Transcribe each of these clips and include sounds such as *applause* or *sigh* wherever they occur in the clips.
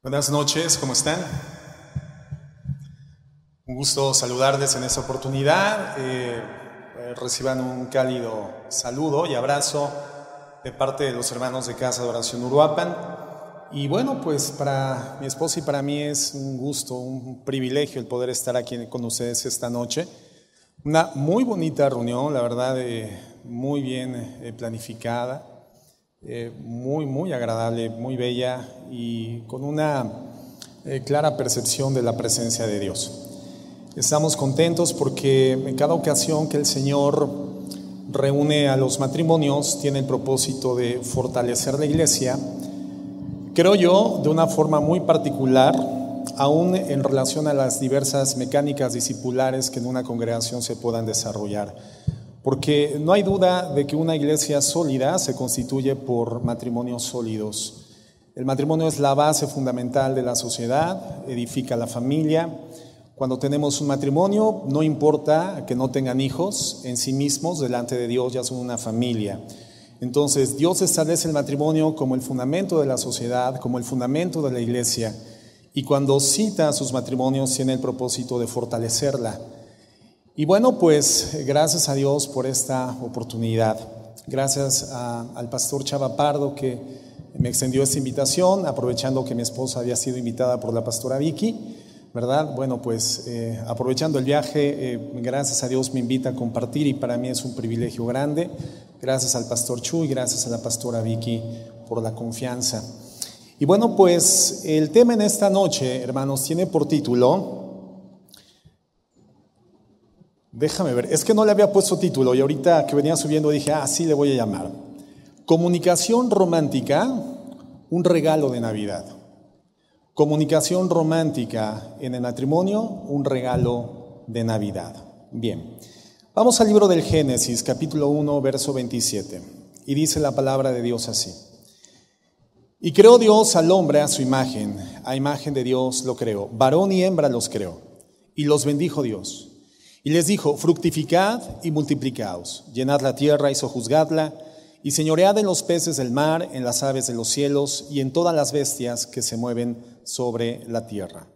Buenas noches, ¿cómo están? Un gusto saludarles en esta oportunidad. Eh, eh, reciban un cálido saludo y abrazo de parte de los hermanos de Casa de Oración Uruapan. Y bueno, pues para mi esposa y para mí es un gusto, un privilegio el poder estar aquí con ustedes esta noche. Una muy bonita reunión, la verdad, eh, muy bien eh, planificada, eh, muy, muy agradable, muy bella y con una clara percepción de la presencia de Dios. Estamos contentos porque en cada ocasión que el Señor reúne a los matrimonios tiene el propósito de fortalecer la iglesia, creo yo, de una forma muy particular, aún en relación a las diversas mecánicas discipulares que en una congregación se puedan desarrollar. Porque no hay duda de que una iglesia sólida se constituye por matrimonios sólidos. El matrimonio es la base fundamental de la sociedad, edifica la familia. Cuando tenemos un matrimonio, no importa que no tengan hijos, en sí mismos, delante de Dios ya son una familia. Entonces, Dios establece el matrimonio como el fundamento de la sociedad, como el fundamento de la iglesia. Y cuando cita a sus matrimonios, tiene el propósito de fortalecerla. Y bueno, pues gracias a Dios por esta oportunidad. Gracias al pastor Chava Pardo que me extendió esta invitación, aprovechando que mi esposa había sido invitada por la pastora Vicky. ¿verdad? Bueno, pues eh, aprovechando el viaje, eh, gracias a Dios me invita a compartir y para mí es un privilegio grande. Gracias al pastor Chu y gracias a la pastora Vicky por la confianza. Y bueno, pues el tema en esta noche, hermanos, tiene por título, déjame ver, es que no le había puesto título y ahorita que venía subiendo dije, ah, sí le voy a llamar. Comunicación romántica, un regalo de Navidad. Comunicación romántica en el matrimonio, un regalo de Navidad. Bien, vamos al libro del Génesis, capítulo 1, verso 27. Y dice la palabra de Dios así. Y creó Dios al hombre a su imagen, a imagen de Dios lo creó, varón y hembra los creó, y los bendijo Dios. Y les dijo, fructificad y multiplicaos, llenad la tierra y sojuzgadla, y señoread en los peces del mar, en las aves de los cielos y en todas las bestias que se mueven sobre la tierra.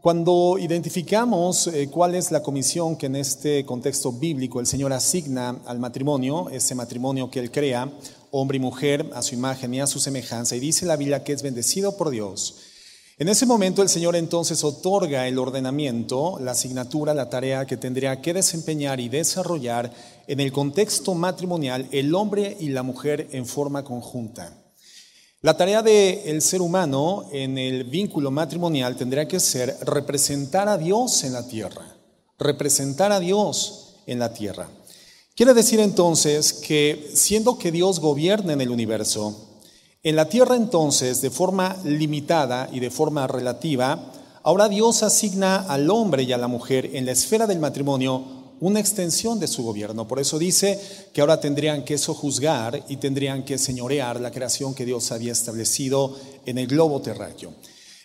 Cuando identificamos eh, cuál es la comisión que en este contexto bíblico el Señor asigna al matrimonio, ese matrimonio que Él crea, hombre y mujer, a su imagen y a su semejanza, y dice la Biblia que es bendecido por Dios, en ese momento el Señor entonces otorga el ordenamiento, la asignatura, la tarea que tendría que desempeñar y desarrollar en el contexto matrimonial el hombre y la mujer en forma conjunta. La tarea del ser humano en el vínculo matrimonial tendría que ser representar a Dios en la tierra, representar a Dios en la tierra. Quiere decir entonces que siendo que Dios gobierna en el universo, en la tierra entonces, de forma limitada y de forma relativa, ahora Dios asigna al hombre y a la mujer en la esfera del matrimonio una extensión de su gobierno. Por eso dice que ahora tendrían que sojuzgar y tendrían que señorear la creación que Dios había establecido en el globo terráqueo.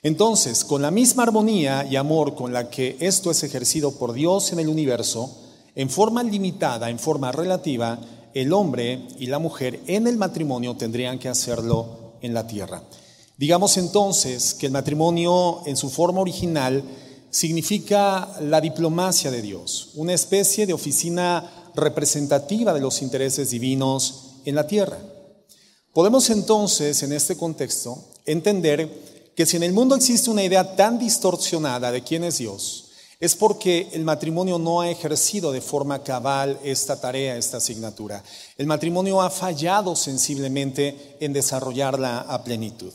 Entonces, con la misma armonía y amor con la que esto es ejercido por Dios en el universo, en forma limitada, en forma relativa, el hombre y la mujer en el matrimonio tendrían que hacerlo en la tierra. Digamos entonces que el matrimonio en su forma original significa la diplomacia de Dios, una especie de oficina representativa de los intereses divinos en la tierra. Podemos entonces, en este contexto, entender que si en el mundo existe una idea tan distorsionada de quién es Dios, es porque el matrimonio no ha ejercido de forma cabal esta tarea, esta asignatura. El matrimonio ha fallado sensiblemente en desarrollarla a plenitud.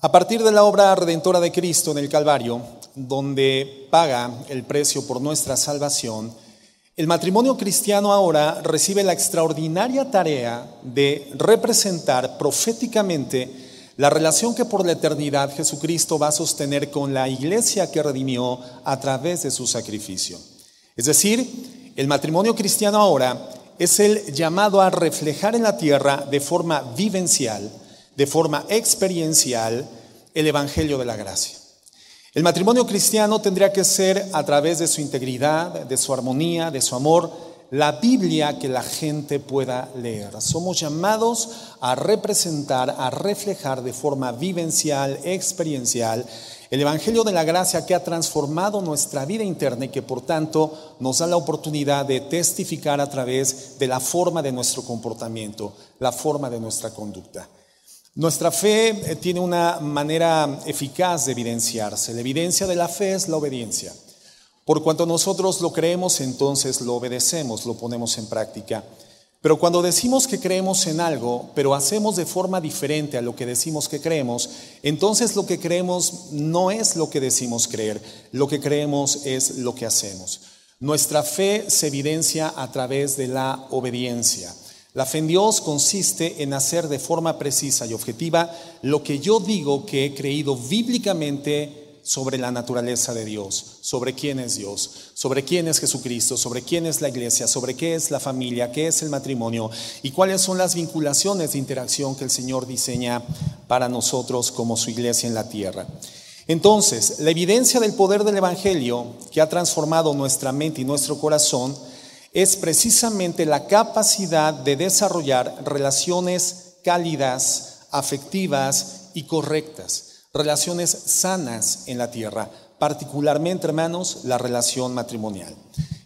A partir de la obra redentora de Cristo en el Calvario, donde paga el precio por nuestra salvación, el matrimonio cristiano ahora recibe la extraordinaria tarea de representar proféticamente la relación que por la eternidad Jesucristo va a sostener con la iglesia que redimió a través de su sacrificio. Es decir, el matrimonio cristiano ahora es el llamado a reflejar en la tierra de forma vivencial de forma experiencial el Evangelio de la Gracia. El matrimonio cristiano tendría que ser a través de su integridad, de su armonía, de su amor, la Biblia que la gente pueda leer. Somos llamados a representar, a reflejar de forma vivencial, experiencial, el Evangelio de la Gracia que ha transformado nuestra vida interna y que por tanto nos da la oportunidad de testificar a través de la forma de nuestro comportamiento, la forma de nuestra conducta. Nuestra fe eh, tiene una manera eficaz de evidenciarse. La evidencia de la fe es la obediencia. Por cuanto nosotros lo creemos, entonces lo obedecemos, lo ponemos en práctica. Pero cuando decimos que creemos en algo, pero hacemos de forma diferente a lo que decimos que creemos, entonces lo que creemos no es lo que decimos creer, lo que creemos es lo que hacemos. Nuestra fe se evidencia a través de la obediencia. La fe en Dios consiste en hacer de forma precisa y objetiva lo que yo digo que he creído bíblicamente sobre la naturaleza de Dios, sobre quién es Dios, sobre quién es Jesucristo, sobre quién es la iglesia, sobre qué es la familia, qué es el matrimonio y cuáles son las vinculaciones de interacción que el Señor diseña para nosotros como su iglesia en la tierra. Entonces, la evidencia del poder del Evangelio que ha transformado nuestra mente y nuestro corazón es precisamente la capacidad de desarrollar relaciones cálidas, afectivas y correctas relaciones sanas en la tierra, particularmente, hermanos, la relación matrimonial.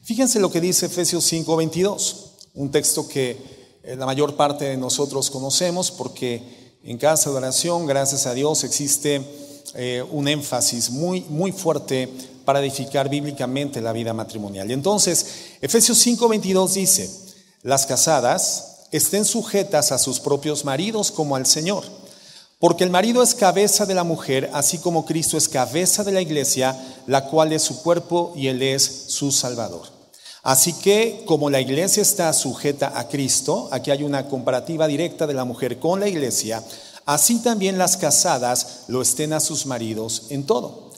Fíjense lo que dice Efesios 5:22, un texto que eh, la mayor parte de nosotros conocemos porque en casa de oración, gracias a Dios, existe eh, un énfasis muy, muy fuerte para edificar bíblicamente la vida matrimonial. Y entonces, Efesios 5:22 dice, las casadas estén sujetas a sus propios maridos como al Señor porque el marido es cabeza de la mujer, así como Cristo es cabeza de la iglesia, la cual es su cuerpo y él es su salvador. Así que como la iglesia está sujeta a Cristo, aquí hay una comparativa directa de la mujer con la iglesia, así también las casadas lo estén a sus maridos en todo.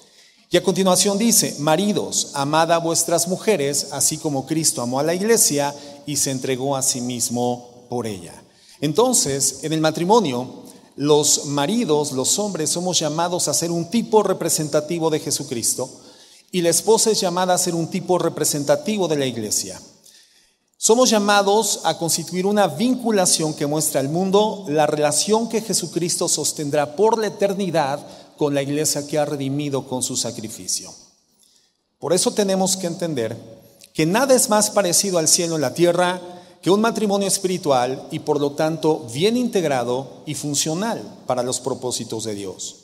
Y a continuación dice, maridos, amad a vuestras mujeres, así como Cristo amó a la iglesia y se entregó a sí mismo por ella. Entonces, en el matrimonio, los maridos, los hombres, somos llamados a ser un tipo representativo de Jesucristo y la esposa es llamada a ser un tipo representativo de la iglesia. Somos llamados a constituir una vinculación que muestra al mundo la relación que Jesucristo sostendrá por la eternidad con la iglesia que ha redimido con su sacrificio. Por eso tenemos que entender que nada es más parecido al cielo en la tierra que un matrimonio espiritual y por lo tanto bien integrado y funcional para los propósitos de Dios.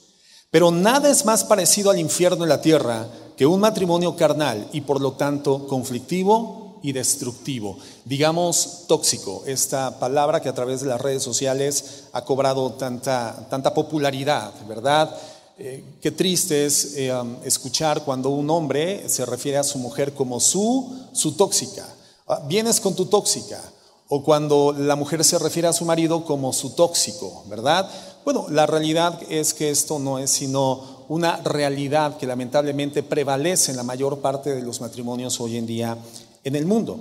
Pero nada es más parecido al infierno en la tierra que un matrimonio carnal y por lo tanto conflictivo y destructivo, digamos tóxico, esta palabra que a través de las redes sociales ha cobrado tanta, tanta popularidad, ¿verdad? Eh, qué triste es eh, um, escuchar cuando un hombre se refiere a su mujer como su, su tóxica. Ah, vienes con tu tóxica. O cuando la mujer se refiere a su marido como su tóxico, ¿verdad? Bueno, la realidad es que esto no es sino una realidad que lamentablemente prevalece en la mayor parte de los matrimonios hoy en día en el mundo.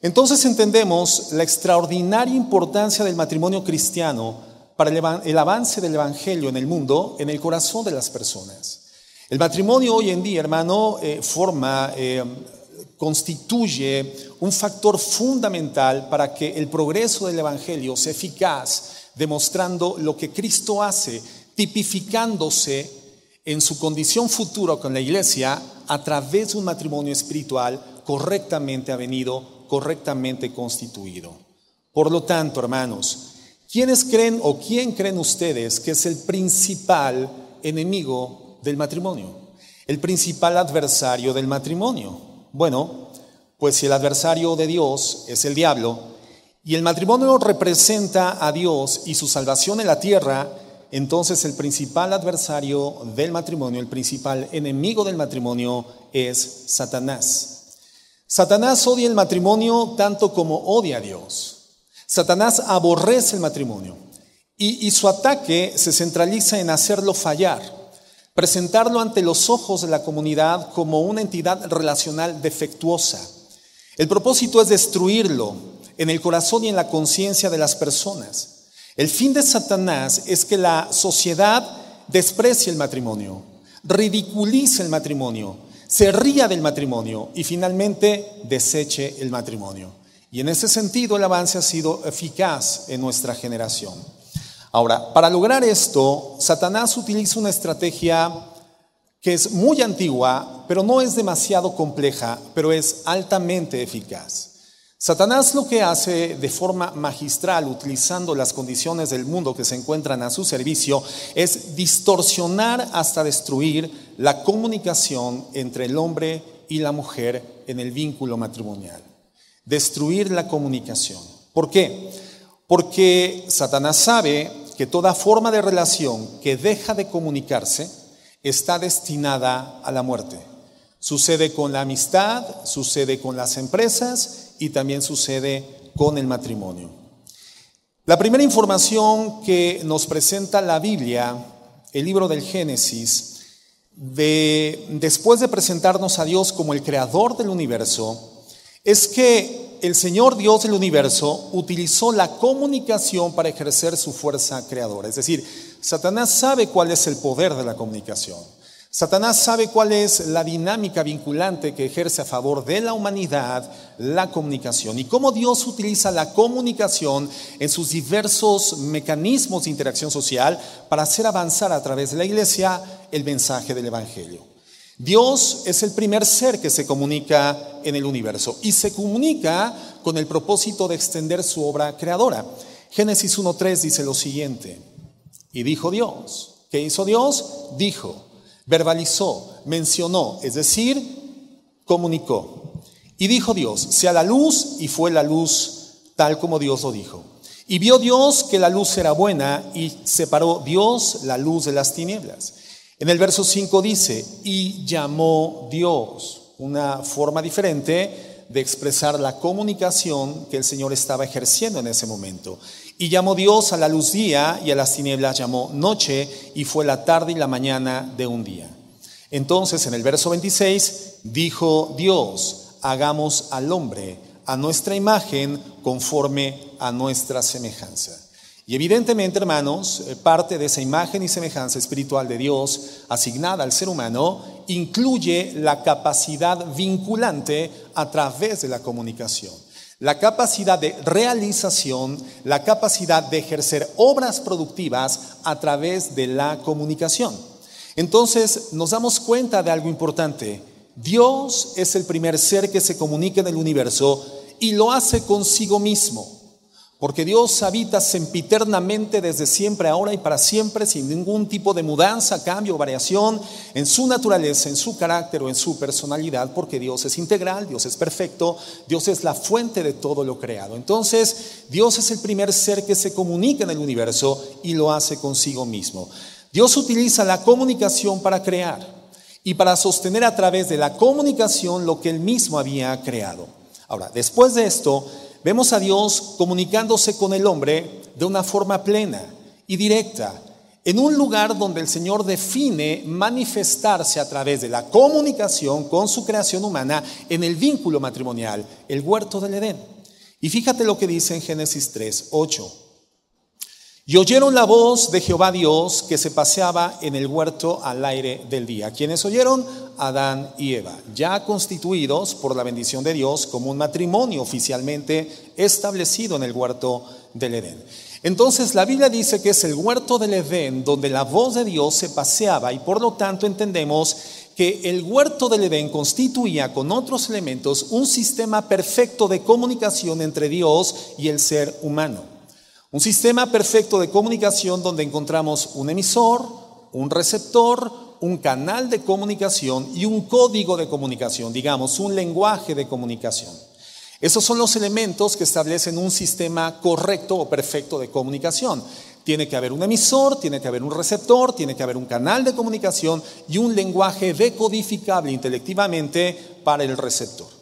Entonces entendemos la extraordinaria importancia del matrimonio cristiano para el avance del Evangelio en el mundo, en el corazón de las personas. El matrimonio hoy en día, hermano, eh, forma eh, constituye un factor fundamental para que el progreso del Evangelio sea eficaz, demostrando lo que Cristo hace, tipificándose en su condición futura con la iglesia a través de un matrimonio espiritual correctamente avenido, correctamente constituido. Por lo tanto, hermanos, ¿quiénes creen o quién creen ustedes que es el principal enemigo del matrimonio? El principal adversario del matrimonio. Bueno, pues si el adversario de Dios es el diablo y el matrimonio representa a Dios y su salvación en la tierra, entonces el principal adversario del matrimonio, el principal enemigo del matrimonio es Satanás. Satanás odia el matrimonio tanto como odia a Dios. Satanás aborrece el matrimonio y, y su ataque se centraliza en hacerlo fallar presentarlo ante los ojos de la comunidad como una entidad relacional defectuosa. El propósito es destruirlo en el corazón y en la conciencia de las personas. El fin de Satanás es que la sociedad desprecie el matrimonio, ridiculice el matrimonio, se ría del matrimonio y finalmente deseche el matrimonio. Y en ese sentido el avance ha sido eficaz en nuestra generación. Ahora, para lograr esto, Satanás utiliza una estrategia que es muy antigua, pero no es demasiado compleja, pero es altamente eficaz. Satanás lo que hace de forma magistral, utilizando las condiciones del mundo que se encuentran a su servicio, es distorsionar hasta destruir la comunicación entre el hombre y la mujer en el vínculo matrimonial. Destruir la comunicación. ¿Por qué? Porque Satanás sabe que toda forma de relación que deja de comunicarse está destinada a la muerte. Sucede con la amistad, sucede con las empresas y también sucede con el matrimonio. La primera información que nos presenta la Biblia, el libro del Génesis, de, después de presentarnos a Dios como el creador del universo, es que el Señor Dios del universo utilizó la comunicación para ejercer su fuerza creadora. Es decir, Satanás sabe cuál es el poder de la comunicación. Satanás sabe cuál es la dinámica vinculante que ejerce a favor de la humanidad la comunicación y cómo Dios utiliza la comunicación en sus diversos mecanismos de interacción social para hacer avanzar a través de la iglesia el mensaje del Evangelio. Dios es el primer ser que se comunica en el universo y se comunica con el propósito de extender su obra creadora. Génesis 1.3 dice lo siguiente, y dijo Dios, ¿qué hizo Dios? Dijo, verbalizó, mencionó, es decir, comunicó. Y dijo Dios, sea la luz, y fue la luz tal como Dios lo dijo. Y vio Dios que la luz era buena, y separó Dios la luz de las tinieblas. En el verso 5 dice, y llamó Dios, una forma diferente de expresar la comunicación que el Señor estaba ejerciendo en ese momento. Y llamó Dios a la luz día y a las tinieblas llamó noche y fue la tarde y la mañana de un día. Entonces en el verso 26 dijo Dios, hagamos al hombre a nuestra imagen conforme a nuestra semejanza. Y evidentemente, hermanos, eh, parte de esa imagen y semejanza espiritual de Dios asignada al ser humano incluye la capacidad vinculante a través de la comunicación la capacidad de realización, la capacidad de ejercer obras productivas a través de la comunicación. Entonces nos damos cuenta de algo importante. Dios es el primer ser que se comunica en el universo y lo hace consigo mismo. Porque Dios habita sempiternamente desde siempre, ahora y para siempre, sin ningún tipo de mudanza, cambio o variación en su naturaleza, en su carácter o en su personalidad, porque Dios es integral, Dios es perfecto, Dios es la fuente de todo lo creado. Entonces, Dios es el primer ser que se comunica en el universo y lo hace consigo mismo. Dios utiliza la comunicación para crear y para sostener a través de la comunicación lo que él mismo había creado. Ahora, después de esto, Vemos a Dios comunicándose con el hombre de una forma plena y directa, en un lugar donde el Señor define manifestarse a través de la comunicación con su creación humana en el vínculo matrimonial, el huerto del Edén. Y fíjate lo que dice en Génesis 3, 8. Y oyeron la voz de Jehová Dios que se paseaba en el huerto al aire del día. ¿Quiénes oyeron? Adán y Eva, ya constituidos por la bendición de Dios como un matrimonio oficialmente establecido en el huerto del Edén. Entonces la Biblia dice que es el huerto del Edén donde la voz de Dios se paseaba y por lo tanto entendemos que el huerto del Edén constituía con otros elementos un sistema perfecto de comunicación entre Dios y el ser humano. Un sistema perfecto de comunicación donde encontramos un emisor, un receptor, un canal de comunicación y un código de comunicación, digamos, un lenguaje de comunicación. Esos son los elementos que establecen un sistema correcto o perfecto de comunicación. Tiene que haber un emisor, tiene que haber un receptor, tiene que haber un canal de comunicación y un lenguaje decodificable intelectivamente para el receptor.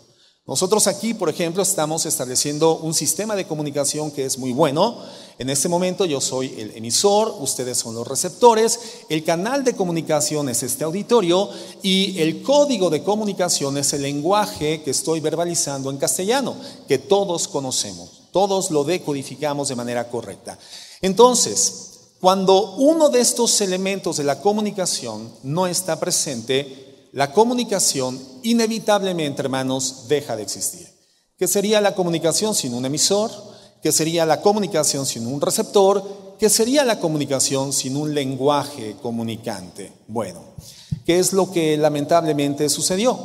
Nosotros aquí, por ejemplo, estamos estableciendo un sistema de comunicación que es muy bueno. En este momento yo soy el emisor, ustedes son los receptores, el canal de comunicación es este auditorio y el código de comunicación es el lenguaje que estoy verbalizando en castellano, que todos conocemos, todos lo decodificamos de manera correcta. Entonces, cuando uno de estos elementos de la comunicación no está presente, la comunicación inevitablemente, hermanos, deja de existir. ¿Qué sería la comunicación sin un emisor? ¿Qué sería la comunicación sin un receptor? ¿Qué sería la comunicación sin un lenguaje comunicante? Bueno, ¿qué es lo que lamentablemente sucedió?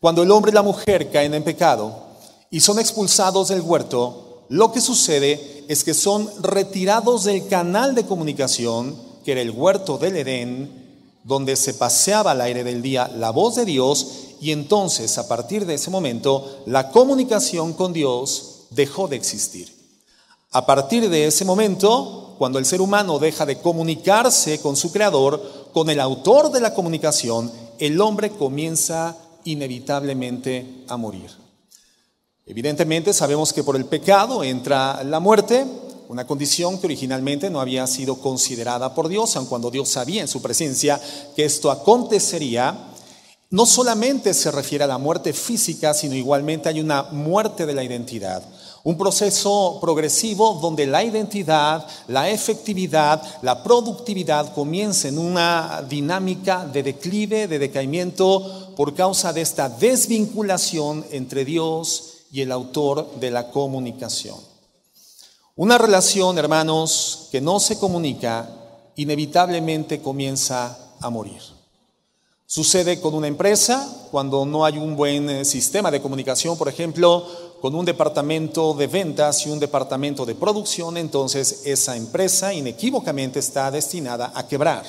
Cuando el hombre y la mujer caen en pecado y son expulsados del huerto, lo que sucede es que son retirados del canal de comunicación, que era el huerto del Edén, donde se paseaba al aire del día la voz de Dios y entonces a partir de ese momento la comunicación con Dios dejó de existir. A partir de ese momento, cuando el ser humano deja de comunicarse con su creador, con el autor de la comunicación, el hombre comienza inevitablemente a morir. Evidentemente sabemos que por el pecado entra la muerte, una condición que originalmente no había sido considerada por Dios, aun cuando Dios sabía en su presencia que esto acontecería. No solamente se refiere a la muerte física, sino igualmente hay una muerte de la identidad. Un proceso progresivo donde la identidad, la efectividad, la productividad comienza en una dinámica de declive, de decaimiento, por causa de esta desvinculación entre Dios y el autor de la comunicación. Una relación, hermanos, que no se comunica, inevitablemente comienza a morir. Sucede con una empresa cuando no hay un buen eh, sistema de comunicación, por ejemplo, con un departamento de ventas y un departamento de producción, entonces esa empresa inequívocamente está destinada a quebrar.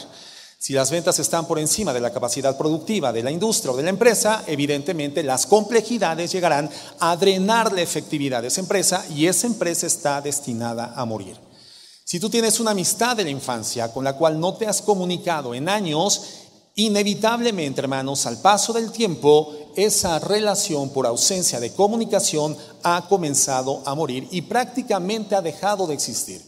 Si las ventas están por encima de la capacidad productiva de la industria o de la empresa, evidentemente las complejidades llegarán a drenar la efectividad de esa empresa y esa empresa está destinada a morir. Si tú tienes una amistad de la infancia con la cual no te has comunicado en años, inevitablemente, hermanos, al paso del tiempo, esa relación por ausencia de comunicación ha comenzado a morir y prácticamente ha dejado de existir.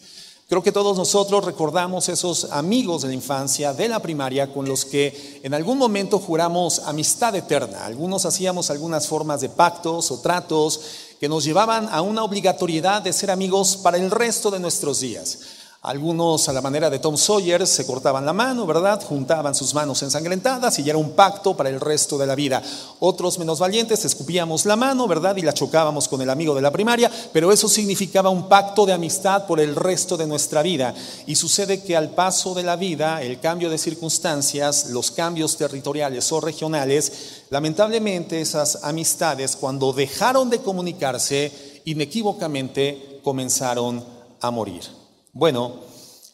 Creo que todos nosotros recordamos esos amigos de la infancia, de la primaria, con los que en algún momento juramos amistad eterna. Algunos hacíamos algunas formas de pactos o tratos que nos llevaban a una obligatoriedad de ser amigos para el resto de nuestros días. Algunos a la manera de Tom Sawyer se cortaban la mano, ¿verdad? Juntaban sus manos ensangrentadas y ya era un pacto para el resto de la vida. Otros menos valientes escupíamos la mano, ¿verdad? Y la chocábamos con el amigo de la primaria, pero eso significaba un pacto de amistad por el resto de nuestra vida. Y sucede que al paso de la vida, el cambio de circunstancias, los cambios territoriales o regionales, lamentablemente esas amistades cuando dejaron de comunicarse, inequívocamente comenzaron a morir. Bueno,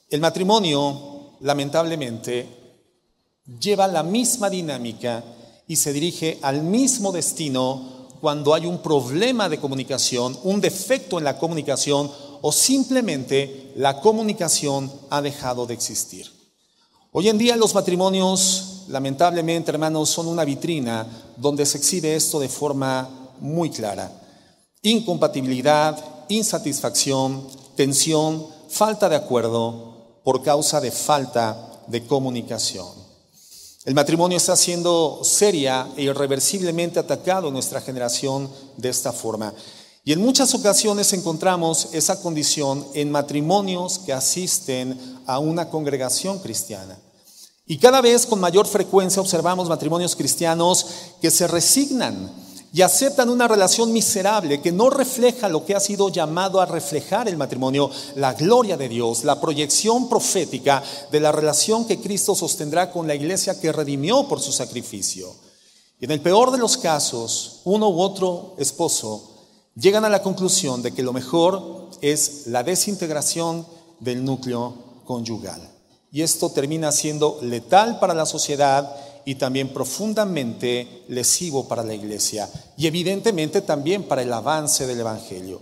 el matrimonio, lamentablemente, lleva la misma dinámica y se dirige al mismo destino cuando hay un problema de comunicación, un defecto en la comunicación o simplemente la comunicación ha dejado de existir. Hoy en día los matrimonios, lamentablemente, hermanos, son una vitrina donde se exhibe esto de forma muy clara. Incompatibilidad, insatisfacción, tensión, falta de acuerdo por causa de falta de comunicación. El matrimonio está siendo seria e irreversiblemente atacado en nuestra generación de esta forma. Y en muchas ocasiones encontramos esa condición en matrimonios que asisten a una congregación cristiana. Y cada vez con mayor frecuencia observamos matrimonios cristianos que se resignan y aceptan una relación miserable que no refleja lo que ha sido llamado a reflejar el matrimonio, la gloria de Dios, la proyección profética de la relación que Cristo sostendrá con la iglesia que redimió por su sacrificio. Y en el peor de los casos, uno u otro esposo llegan a la conclusión de que lo mejor es la desintegración del núcleo conyugal. Y esto termina siendo letal para la sociedad y también profundamente lesivo para la iglesia y evidentemente también para el avance del Evangelio.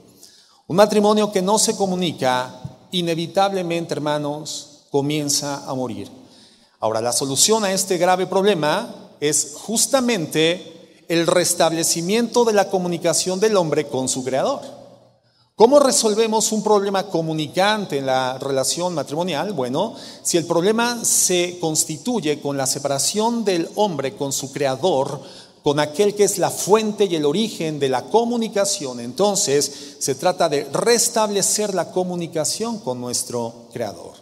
Un matrimonio que no se comunica, inevitablemente, hermanos, comienza a morir. Ahora, la solución a este grave problema es justamente el restablecimiento de la comunicación del hombre con su creador. ¿Cómo resolvemos un problema comunicante en la relación matrimonial? Bueno, si el problema se constituye con la separación del hombre con su creador, con aquel que es la fuente y el origen de la comunicación, entonces se trata de restablecer la comunicación con nuestro creador.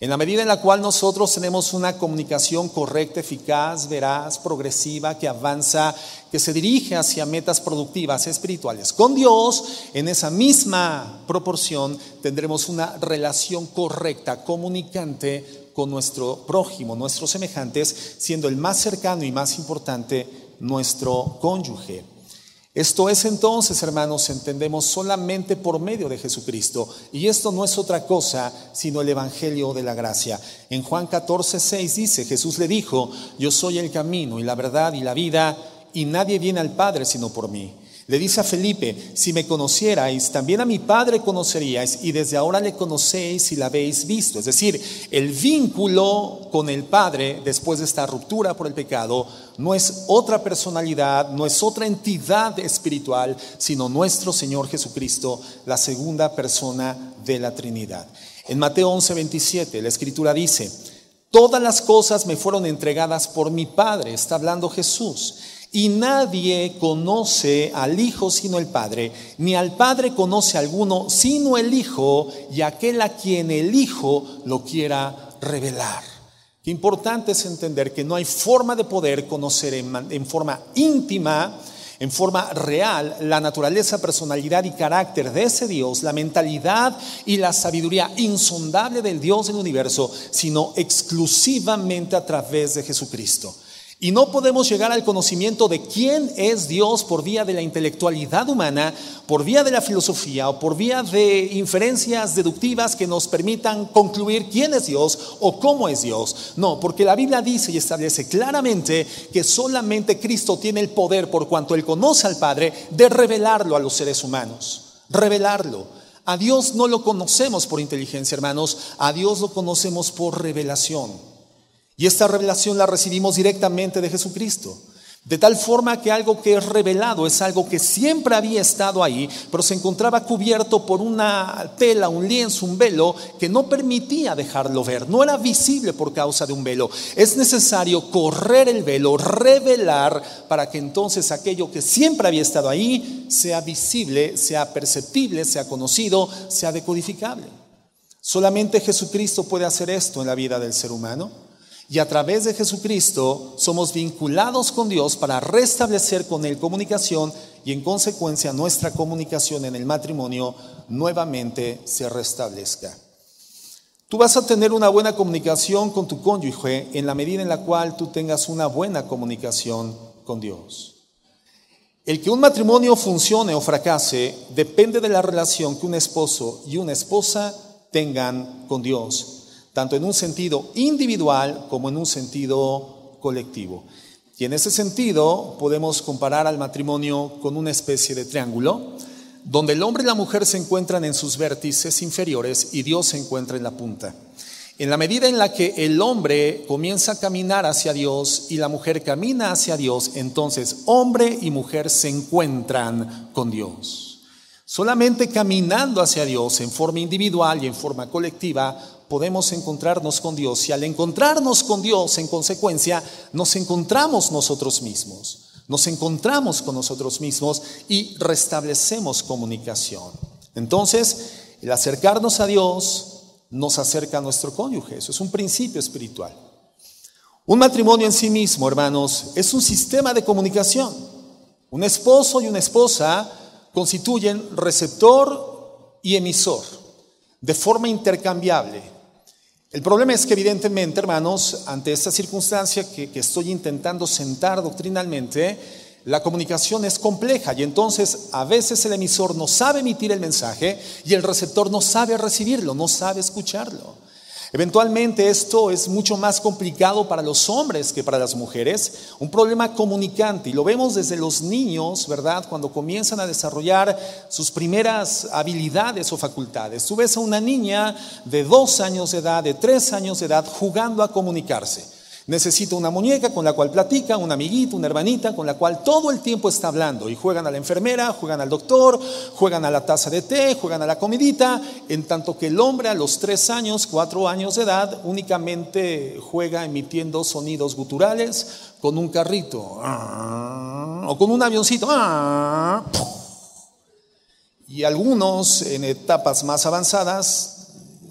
En la medida en la cual nosotros tenemos una comunicación correcta, eficaz, veraz, progresiva, que avanza, que se dirige hacia metas productivas espirituales con Dios, en esa misma proporción tendremos una relación correcta, comunicante con nuestro prójimo, nuestros semejantes, siendo el más cercano y más importante nuestro cónyuge. Esto es entonces, hermanos, entendemos solamente por medio de Jesucristo. Y esto no es otra cosa sino el Evangelio de la Gracia. En Juan 14, 6 dice, Jesús le dijo, yo soy el camino y la verdad y la vida, y nadie viene al Padre sino por mí. Le dice a Felipe, si me conocierais, también a mi Padre conoceríais y desde ahora le conocéis y la habéis visto. Es decir, el vínculo con el Padre después de esta ruptura por el pecado no es otra personalidad, no es otra entidad espiritual, sino nuestro Señor Jesucristo, la segunda persona de la Trinidad. En Mateo 11, 27, la Escritura dice, todas las cosas me fueron entregadas por mi Padre, está hablando Jesús. Y nadie conoce al Hijo sino el Padre, ni al Padre conoce alguno sino el Hijo y aquel a quien el Hijo lo quiera revelar. Qué importante es entender que no hay forma de poder conocer en, forma íntima, en forma real, la naturaleza, personalidad y carácter de ese Dios, la mentalidad y la sabiduría insondable del Dios del universo, sino exclusivamente a través de Jesucristo. Y no podemos llegar al conocimiento de quién es Dios por vía de la intelectualidad humana, por vía de la filosofía o por vía de inferencias deductivas que nos permitan concluir quién es Dios o cómo es Dios. No, porque la Biblia dice y establece claramente que solamente Cristo tiene el poder, por cuanto Él conoce al Padre, de revelarlo a los seres humanos. Revelarlo. A Dios no lo conocemos por inteligencia, hermanos, a Dios lo conocemos por revelación. Y esta revelación la recibimos directamente de Jesucristo. De tal forma que algo que es revelado es algo que siempre había estado ahí, pero se encontraba cubierto por una tela, un lienzo, un velo que no permitía dejarlo ver. No era visible por causa de un velo. Es necesario correr el velo, revelar, para que entonces aquello que siempre había estado ahí sea visible, sea perceptible, sea conocido, sea decodificable. Solamente Jesucristo puede hacer esto en la vida del ser humano. Y a través de Jesucristo somos vinculados con Dios para restablecer con Él comunicación y en consecuencia nuestra comunicación en el matrimonio nuevamente se restablezca. Tú vas a tener una buena comunicación con tu cónyuge en la medida en la cual tú tengas una buena comunicación con Dios. El que un matrimonio funcione o fracase depende de la relación que un esposo y una esposa tengan con Dios tanto en un sentido individual como en un sentido colectivo. Y en ese sentido podemos comparar al matrimonio con una especie de triángulo, donde el hombre y la mujer se encuentran en sus vértices inferiores y Dios se encuentra en la punta. En la medida en la que el hombre comienza a caminar hacia Dios y la mujer camina hacia Dios, entonces hombre y mujer se encuentran con Dios. Solamente caminando hacia Dios en forma individual y en forma colectiva podemos encontrarnos con Dios y al encontrarnos con Dios, en consecuencia, nos encontramos nosotros mismos, nos encontramos con nosotros mismos y restablecemos comunicación. Entonces, el acercarnos a Dios nos acerca a nuestro cónyuge, eso es un principio espiritual. Un matrimonio en sí mismo, hermanos, es un sistema de comunicación. Un esposo y una esposa constituyen receptor y emisor de forma intercambiable. El problema es que evidentemente, hermanos, ante esta circunstancia que, estoy intentando sentar doctrinalmente, la comunicación es compleja y entonces a veces el emisor no sabe emitir el mensaje y el receptor no sabe recibirlo, no sabe escucharlo. Eventualmente esto es mucho más complicado para los hombres que para las mujeres, un problema comunicante y lo vemos desde los niños, ¿verdad? Cuando comienzan a desarrollar sus primeras habilidades o facultades. Tú ves a una niña de dos años de edad, de tres años de edad, jugando a comunicarse. Necesita una muñeca con la cual platica, un amiguito, una hermanita con la cual todo el tiempo está hablando. Y juegan a la enfermera, juegan al doctor, juegan a la taza de té, juegan a la comidita, en tanto que el hombre a los tres años, cuatro años de edad, únicamente juega emitiendo sonidos guturales con un carrito o con un avioncito. Y algunos en etapas más avanzadas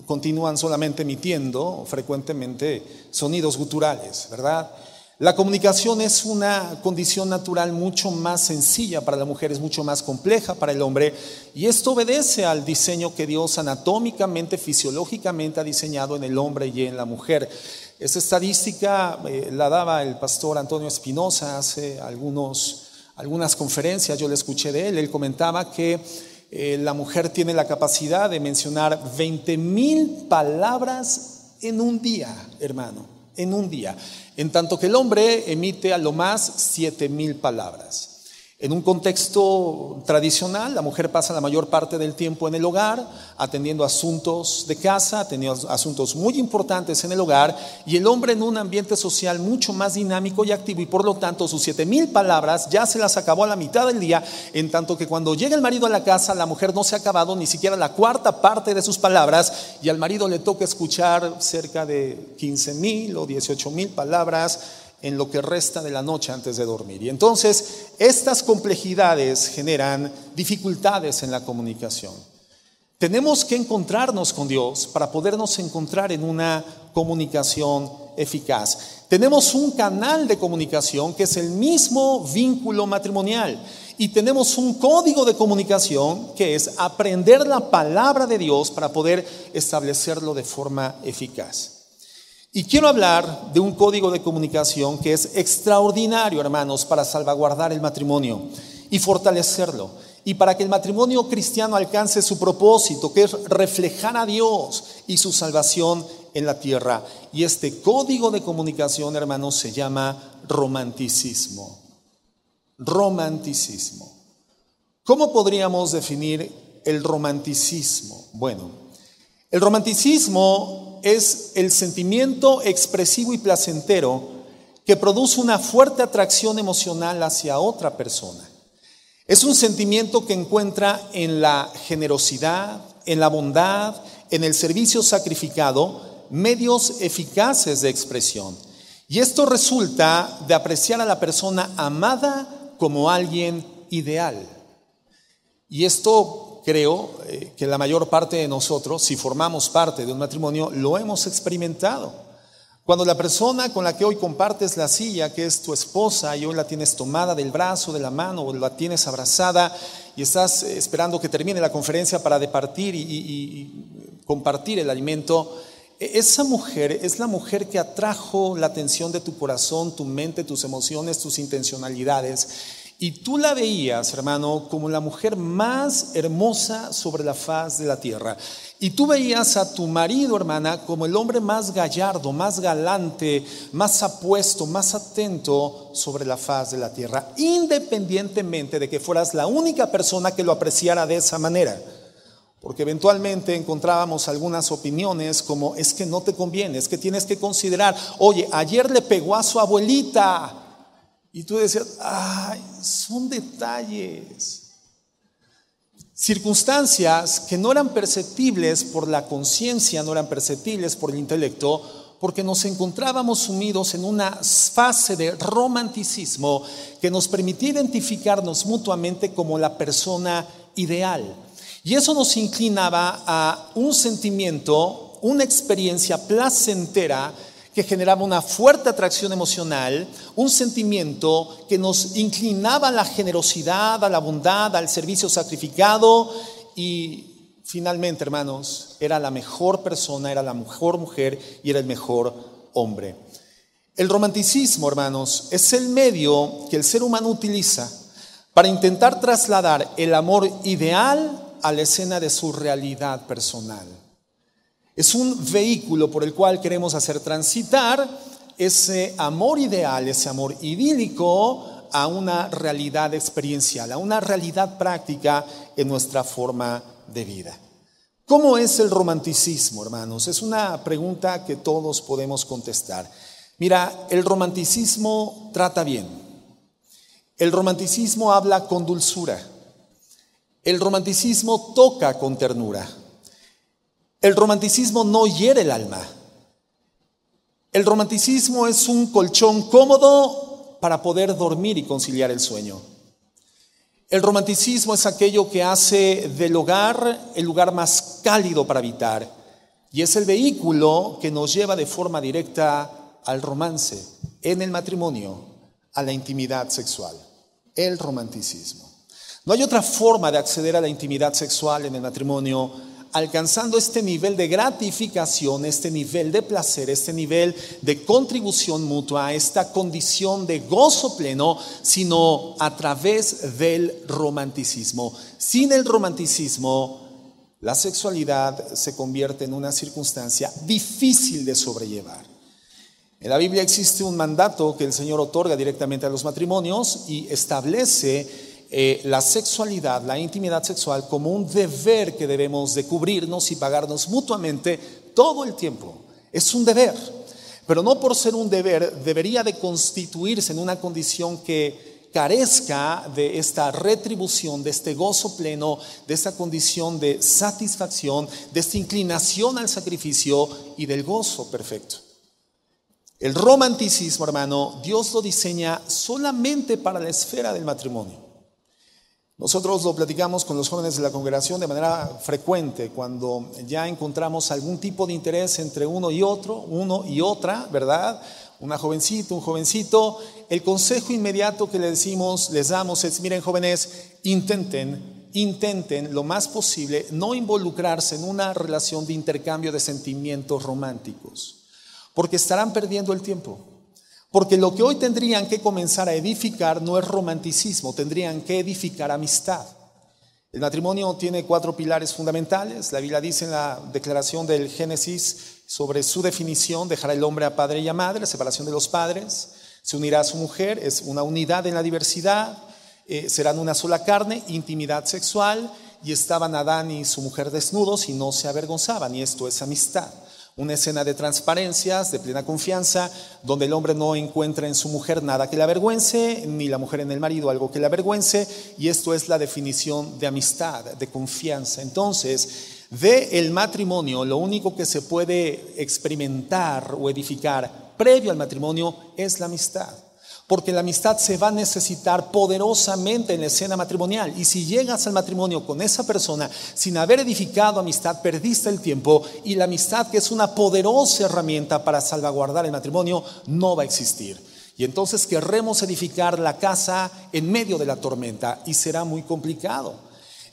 continúan solamente emitiendo frecuentemente sonidos guturales, ¿verdad? La comunicación es una condición natural mucho más sencilla para la mujer, es mucho más compleja para el hombre, y esto obedece al diseño que Dios anatómicamente, fisiológicamente ha diseñado en el hombre y en la mujer. Esta estadística eh, la daba el pastor Antonio Espinosa hace algunos, algunas conferencias, yo le escuché de él, él comentaba que eh, la mujer tiene la capacidad de mencionar 20 mil palabras en un día, hermano, en un día, en tanto que el hombre emite a lo más 7 mil palabras. En un contexto tradicional, la mujer pasa la mayor parte del tiempo en el hogar, atendiendo asuntos de casa, atendiendo asuntos muy importantes en el hogar, y el hombre en un ambiente social mucho más dinámico y activo, y por lo tanto sus siete mil palabras ya se las acabó a la mitad del día, en tanto que cuando llega el marido a la casa, la mujer no se ha acabado ni siquiera la cuarta parte de sus palabras, y al marido le toca escuchar cerca de 15 mil o 18 mil palabras en lo que resta de la noche antes de dormir. Y entonces estas complejidades generan dificultades en la comunicación. Tenemos que encontrarnos con Dios para podernos encontrar en una comunicación eficaz. Tenemos un canal de comunicación que es el mismo vínculo matrimonial y tenemos un código de comunicación que es aprender la palabra de Dios para poder establecerlo de forma eficaz. Y quiero hablar de un código de comunicación que es extraordinario, hermanos, para salvaguardar el matrimonio y fortalecerlo. Y para que el matrimonio cristiano alcance su propósito, que es reflejar a Dios y su salvación en la tierra. Y este código de comunicación, hermanos, se llama romanticismo. Romanticismo. ¿Cómo podríamos definir el romanticismo? Bueno, el romanticismo es el sentimiento expresivo y placentero que produce una fuerte atracción emocional hacia otra persona. Es un sentimiento que encuentra en la generosidad, en la bondad, en el servicio sacrificado, medios eficaces de expresión. Y esto resulta de apreciar a la persona amada como alguien ideal. Y esto creo eh, que la mayor parte de nosotros, si formamos parte de un matrimonio, lo hemos experimentado. Cuando la persona con la que hoy compartes la silla, que es tu esposa, y hoy la tienes tomada del brazo, de la mano, o la tienes abrazada, y estás eh, esperando que termine la conferencia para departir y, compartir el alimento, e-, esa mujer es la mujer que atrajo la atención de tu corazón, tu mente, tus emociones, tus intencionalidades. Y tú la veías, hermano, como la mujer más hermosa sobre la faz de la tierra. Y tú veías a tu marido, hermana, como el hombre más gallardo, más galante, más apuesto, más atento sobre la faz de la tierra, independientemente de que fueras la única persona que lo apreciara de esa manera. Porque eventualmente encontrábamos algunas opiniones como, es que no te conviene, es que tienes que considerar, oye, ayer le pegó a su abuelita, y tú decías, ay, son detalles. Circunstancias que no eran perceptibles por la conciencia, no eran perceptibles por el intelecto, porque nos encontrábamos sumidos en una fase de romanticismo que nos permitía identificarnos mutuamente como la persona ideal. Y eso nos inclinaba a un sentimiento, una experiencia placentera que generaba una fuerte atracción emocional, un sentimiento que nos inclinaba a la generosidad, a la bondad, al servicio sacrificado y finalmente, hermanos, era la mejor persona, era la mejor mujer y era el mejor hombre. El romanticismo, hermanos, es el medio que el ser humano utiliza para intentar trasladar el amor ideal a la escena de su realidad personal. Es un vehículo por el cual queremos hacer transitar ese amor ideal, ese amor idílico a una realidad experiencial, a una realidad práctica en nuestra forma de vida. ¿Cómo es el romanticismo, hermanos? Es una pregunta que todos podemos contestar. Mira, el romanticismo trata bien. El romanticismo habla con dulzura. El romanticismo toca con ternura. El romanticismo no hiere el alma. El romanticismo es un colchón cómodo para poder dormir y conciliar el sueño. El romanticismo es aquello que hace del hogar el lugar más cálido para habitar. Y es el vehículo que nos lleva de forma directa al romance, en el matrimonio, a la intimidad sexual, el romanticismo. No hay otra forma de acceder a la intimidad sexual en el matrimonio alcanzando este nivel de gratificación, este nivel de placer, este nivel de contribución mutua, esta condición de gozo pleno, sino a través del romanticismo. Sin el romanticismo, la sexualidad se convierte en una circunstancia difícil de sobrellevar. En la Biblia existe un mandato que el Señor otorga directamente a los matrimonios y establece eh, la sexualidad, la intimidad sexual como un deber que debemos de cubrirnos y pagarnos mutuamente todo el tiempo. Es un deber, pero no por ser un deber debería de constituirse en una condición que carezca de esta retribución, de este gozo pleno, de esta condición de satisfacción, de esta inclinación al sacrificio y del gozo perfecto. El romanticismo, hermano, Dios lo diseña solamente para la esfera del matrimonio. Nosotros lo platicamos con los jóvenes de la congregación de manera frecuente cuando ya encontramos algún tipo de interés entre uno y otro, uno y otra, ¿verdad? Una jovencita, un jovencito. El consejo inmediato que les decimos, les damos es, miren jóvenes, intenten, intenten lo más posible no involucrarse en una relación de intercambio de sentimientos románticos, porque estarán perdiendo el tiempo. Porque lo que hoy tendrían que comenzar a edificar no es romanticismo, tendrían que edificar amistad. El matrimonio tiene cuatro pilares fundamentales. La Biblia dice en la declaración del Génesis sobre su definición, dejará el hombre a padre y a madre, separación de los padres, se unirá a su mujer, es una unidad en la diversidad, eh, serán una sola carne, intimidad sexual, y estaban Adán y su mujer desnudos y no se avergonzaban, y esto es amistad una escena de transparencias, de plena confianza, donde el hombre no encuentra en su mujer nada que le avergüence, ni la mujer en el marido algo que le avergüence, y esto es la definición de amistad, de confianza. Entonces, de el matrimonio, lo único que se puede experimentar o edificar previo al matrimonio es la amistad porque la amistad se va a necesitar poderosamente en la escena matrimonial. Y si llegas al matrimonio con esa persona sin haber edificado amistad, perdiste el tiempo y la amistad, que es una poderosa herramienta para salvaguardar el matrimonio, no va a existir. Y entonces querremos edificar la casa en medio de la tormenta y será muy complicado.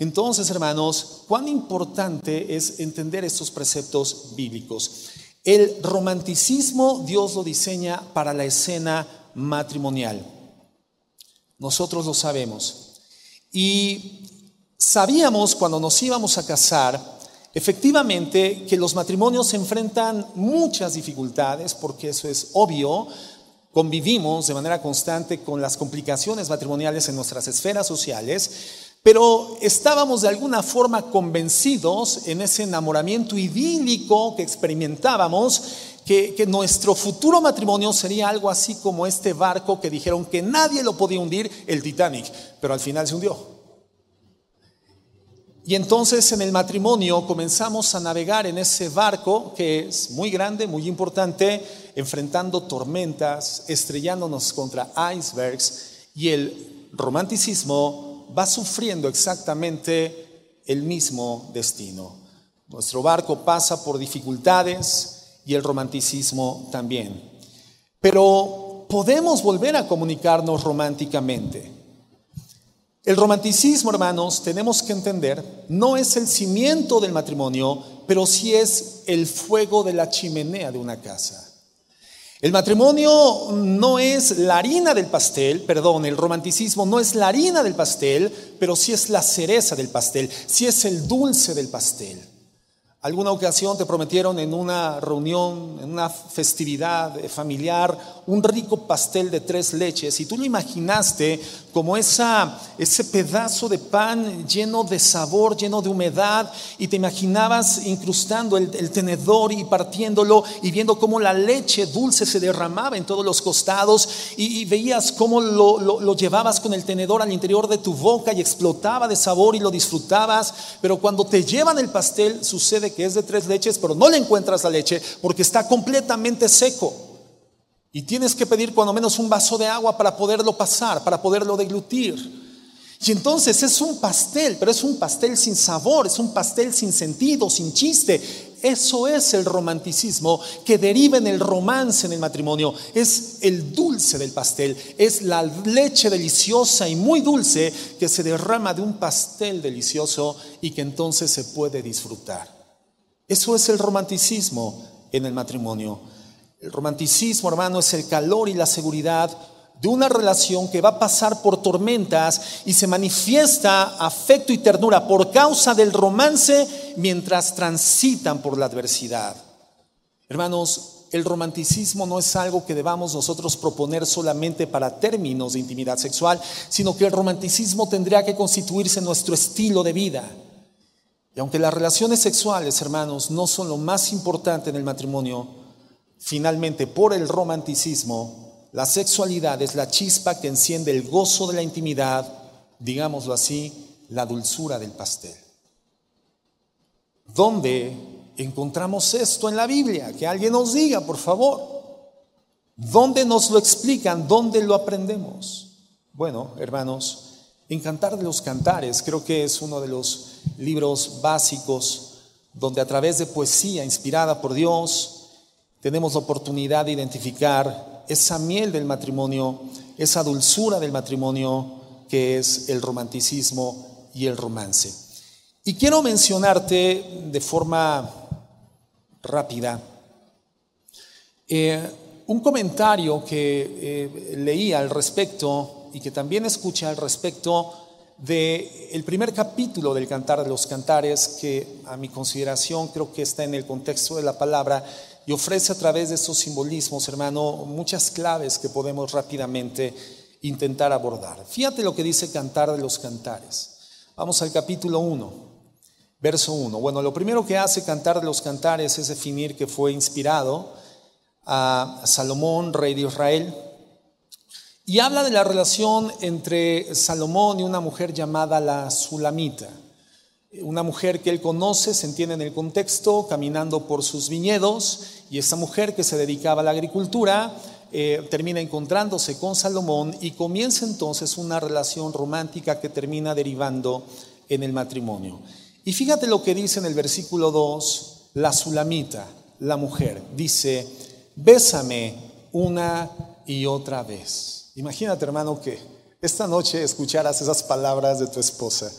Entonces, hermanos, cuán importante es entender estos preceptos bíblicos. El romanticismo Dios lo diseña para la escena matrimonial. Nosotros lo sabemos. Y sabíamos cuando nos íbamos a casar, efectivamente, que los matrimonios enfrentan muchas dificultades, porque eso es obvio. Convivimos de manera constante con las complicaciones matrimoniales en nuestras esferas sociales, pero estábamos de alguna forma convencidos en ese enamoramiento idílico que experimentábamos que, nuestro futuro matrimonio sería algo así como este barco que dijeron que nadie lo podía hundir, el Titanic, pero al final se hundió. Y entonces en el matrimonio comenzamos a navegar en ese barco que es muy grande, muy importante, enfrentando tormentas, estrellándonos contra icebergs y el romanticismo va sufriendo exactamente el mismo destino. Nuestro barco pasa por dificultades, y el romanticismo también. Pero podemos volver a comunicarnos románticamente. El romanticismo, hermanos, tenemos que entender, no es el cimiento del matrimonio, pero sí es el fuego de la chimenea de una casa. El matrimonio no es la harina del pastel, perdón, el romanticismo no es la harina del pastel, pero sí es la cereza del pastel, sí es el dulce del pastel. Alguna ocasión te prometieron en una reunión, en una festividad familiar, un rico pastel de tres leches y tú lo imaginaste como esa, ese pedazo de pan lleno de sabor, lleno de humedad y te imaginabas incrustando el, tenedor y partiéndolo y viendo cómo la leche dulce se derramaba en todos los costados y, veías cómo lo, lo llevabas con el tenedor al interior de tu boca y explotaba de sabor y lo disfrutabas, pero cuando te llevan el pastel sucede que es de tres leches, pero no le encuentras la leche porque está completamente seco. Y tienes que pedir cuando menos un vaso de agua para poderlo pasar, para poderlo deglutir. Y entonces es un pastel, pero es un pastel sin sabor, es un pastel sin sentido, sin chiste. Eso es el romanticismo que deriva en el romance en el matrimonio. Es el dulce del pastel, es la leche deliciosa y muy dulce que se derrama de un pastel delicioso y que entonces se puede disfrutar. Eso es el romanticismo en el matrimonio. El romanticismo, hermano, es el calor y la seguridad de una relación que va a pasar por tormentas y se manifiesta afecto y ternura por causa del romance mientras transitan por la adversidad. Hermanos, el romanticismo no es algo que debamos nosotros proponer solamente para términos de intimidad sexual, sino que el romanticismo tendría que constituirse nuestro estilo de vida. Y aunque las relaciones sexuales, hermanos, no son lo más importante en el matrimonio, finalmente por el romanticismo la sexualidad es la chispa que enciende el gozo de la intimidad, digámoslo así, la dulzura del pastel. ¿Dónde encontramos esto en la Biblia? Que alguien nos diga, por favor. ¿Dónde nos lo explican? ¿Dónde lo aprendemos? Bueno, hermanos, en Cantar de los Cantares creo que es uno de los libros básicos donde a través de poesía inspirada por Dios tenemos la oportunidad de identificar esa miel del matrimonio, esa dulzura del matrimonio que es el romanticismo y el romance. Y quiero mencionarte de forma rápida eh, un comentario que eh, leí al respecto y que también escuché al respecto de el primer capítulo del Cantar de los Cantares, que a mi consideración creo que está en el contexto de la palabra y ofrece a través de estos simbolismos, hermano, muchas claves que podemos rápidamente intentar abordar. Fíjate lo que dice Cantar de los Cantares. Vamos al capítulo 1, verso 1. Bueno, lo primero que hace Cantar de los Cantares es definir que fue inspirado a Salomón, rey de Israel, y habla de la relación entre Salomón y una mujer llamada la Sulamita una mujer que él conoce, se entiende en el contexto, caminando por sus viñedos, y esa mujer que se dedicaba a la agricultura eh, termina encontrándose con Salomón y comienza entonces una relación romántica que termina derivando en el matrimonio. Y fíjate lo que dice en el versículo 2, la sulamita, la mujer, dice, bésame una y otra vez. Imagínate hermano que esta noche escucharas esas palabras de tu esposa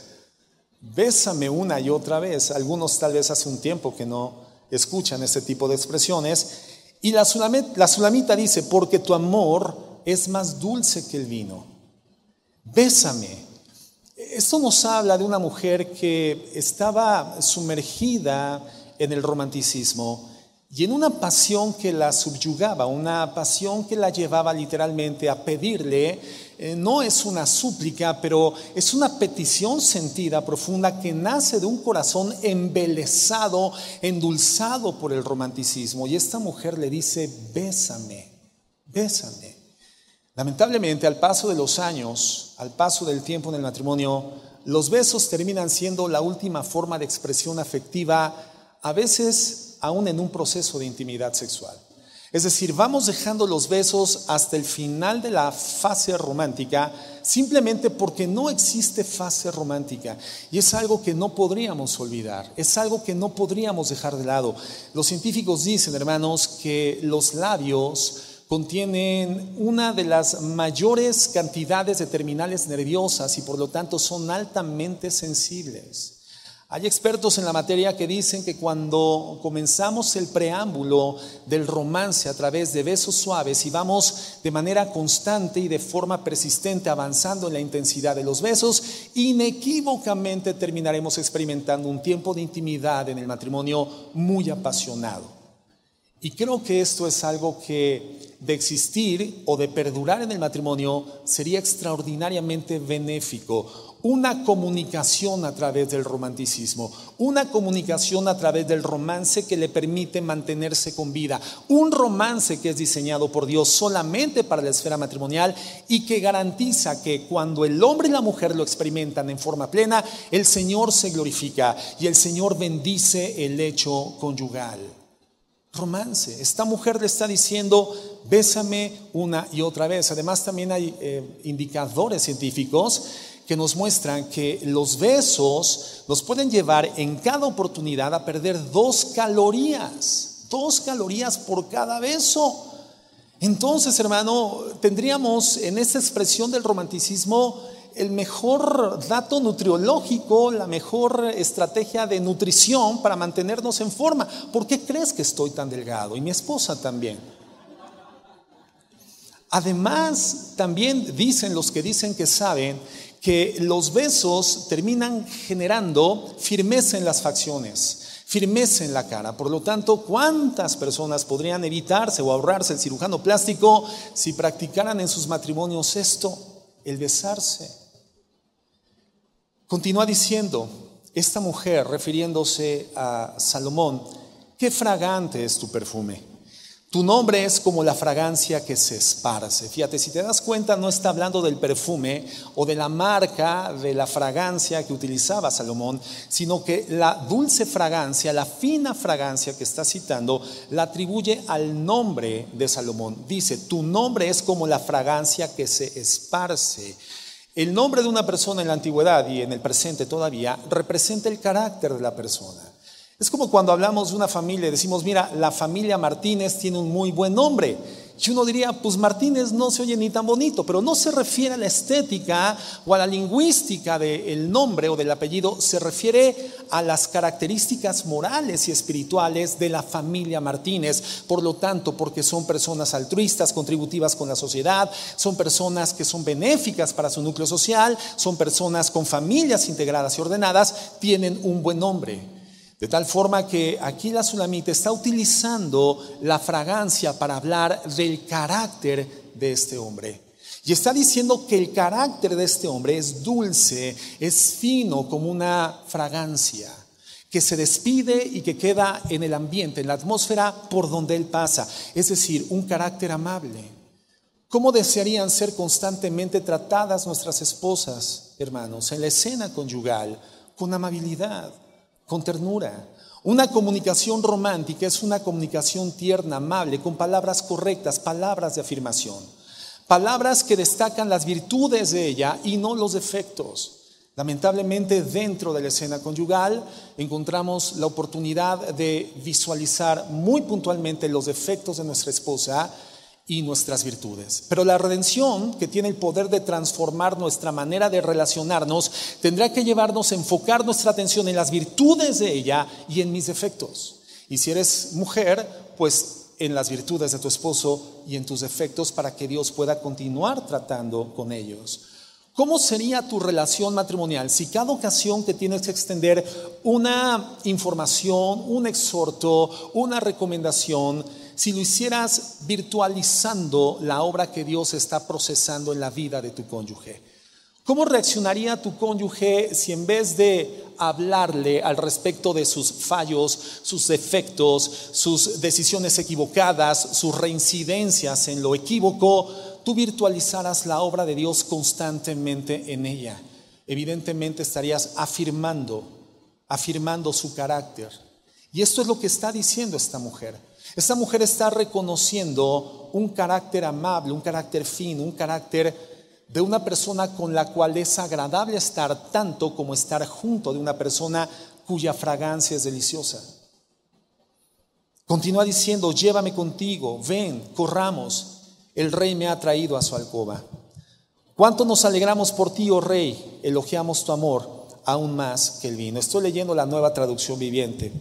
bésame una y otra vez. Algunos tal vez hace un tiempo que no escuchan ese tipo de expresiones. Y la, la sulamita dice, porque tu amor es más dulce que el vino. Bésame. Esto nos habla de una mujer que estaba sumergida en el romanticismo y en una pasión que la subyugaba, una pasión que la llevaba literalmente a pedirle, eh, no es una súplica, pero es una petición sentida, profunda, que nace de un corazón embelesado, endulzado por el romanticismo. Y esta mujer le dice, bésame, bésame. Lamentablemente, al paso de los años, al paso del tiempo en el matrimonio, los besos terminan siendo la última forma de expresión afectiva, a veces aún en un proceso de intimidad sexual. Es decir, vamos dejando los besos hasta el final de la fase romántica simplemente porque no existe fase romántica. Y es algo que no podríamos olvidar, es algo que no podríamos dejar de lado. Los científicos dicen, hermanos, que los labios contienen una de las mayores cantidades de terminales nerviosas y por lo tanto son altamente sensibles. Hay expertos en la materia que dicen que cuando comenzamos el preámbulo del romance a través de besos suaves y vamos de manera constante y de forma persistente avanzando en la intensidad de los besos, inequívocamente terminaremos experimentando un tiempo de intimidad en el matrimonio muy apasionado. Y creo que esto es algo que de existir o de perdurar en el matrimonio sería extraordinariamente benéfico una comunicación a través del romanticismo, una comunicación a través del romance que le permite mantenerse con vida, un romance que es diseñado por Dios solamente para la esfera matrimonial y que garantiza que cuando el hombre y la mujer lo experimentan en forma plena, el Señor se glorifica y el Señor bendice el hecho conyugal. Romance. Esta mujer le está diciendo, bésame una y otra vez. Además también hay eh, indicadores científicos que nos muestran que los besos nos pueden llevar en cada oportunidad a perder dos calorías, dos calorías por cada beso. Entonces, hermano, tendríamos en esta expresión del romanticismo el mejor dato nutriológico, la mejor estrategia de nutrición para mantenernos en forma. ¿Por qué crees que estoy tan delgado? Y mi esposa también. Además, también dicen los que dicen que saben que los besos terminan generando firmeza en las facciones firmeza en la cara. Por lo tanto, ¿cuántas personas podrían evitarse o ahorrarse el cirujano plástico si practicaran en sus matrimonios esto, el besarse? Continúa diciendo, esta mujer, refiriéndose a Salomón, qué fragante es tu perfume. Tu nombre es como la fragancia que se esparce. Fíjate, si te das cuenta, no está hablando del perfume o de la marca de la fragancia que utilizaba Salomón, sino que la dulce fragancia, la fina fragancia que está citando, la atribuye al nombre de Salomón. Dice, tu nombre es como la fragancia que se esparce. El nombre de una persona en la antigüedad y en el presente todavía representa el carácter de la persona. Es como cuando hablamos de una familia y decimos, mira, la familia Martínez tiene un muy buen nombre. Y uno diría, pues Martínez no se oye ni tan bonito, pero no se refiere a la estética o a la lingüística del nombre o del apellido, se refiere a las características morales y espirituales de la familia Martínez. Por lo tanto, porque son personas altruistas, contributivas con la sociedad, son personas que son benéficas para su núcleo social, son personas con familias integradas y ordenadas, tienen un buen nombre. De tal forma que aquí la Sulamita está utilizando la fragancia para hablar del carácter de este hombre. Y está diciendo que el carácter de este hombre es dulce, es fino como una fragancia, que se despide y que queda en el ambiente, en la atmósfera por donde él pasa. Es decir, un carácter amable. ¿Cómo desearían ser constantemente tratadas nuestras esposas, hermanos, en la escena conyugal, con amabilidad? Con ternura. Una comunicación romántica es una comunicación tierna, amable, con palabras correctas, palabras de afirmación. Palabras que destacan las virtudes de ella y no los defectos. Lamentablemente dentro de la escena conyugal encontramos la oportunidad de visualizar muy puntualmente los defectos de nuestra esposa y nuestras virtudes. Pero la redención, que tiene el poder de transformar nuestra manera de relacionarnos, tendrá que llevarnos a enfocar nuestra atención en las virtudes de ella y en mis defectos. Y si eres mujer, pues en las virtudes de tu esposo y en tus defectos para que Dios pueda continuar tratando con ellos. ¿Cómo sería tu relación matrimonial si cada ocasión que tienes que extender una información, un exhorto, una recomendación, si lo hicieras virtualizando la obra que Dios está procesando en la vida de tu cónyuge? ¿Cómo reaccionaría tu cónyuge si en vez de hablarle al respecto de sus fallos, sus defectos, sus decisiones equivocadas, sus reincidencias en lo equívoco, tú virtualizaras la obra de Dios constantemente en ella? Evidentemente estarías afirmando, afirmando su carácter. Y esto es lo que está diciendo esta mujer. Esta mujer está reconociendo un carácter amable, un carácter fino, un carácter de una persona con la cual es agradable estar tanto como estar junto de una persona cuya fragancia es deliciosa. Continúa diciendo, llévame contigo, ven, corramos, el rey me ha traído a su alcoba. ¿Cuánto nos alegramos por ti, oh rey? Elogiamos tu amor aún más que el vino. Estoy leyendo la nueva traducción viviente.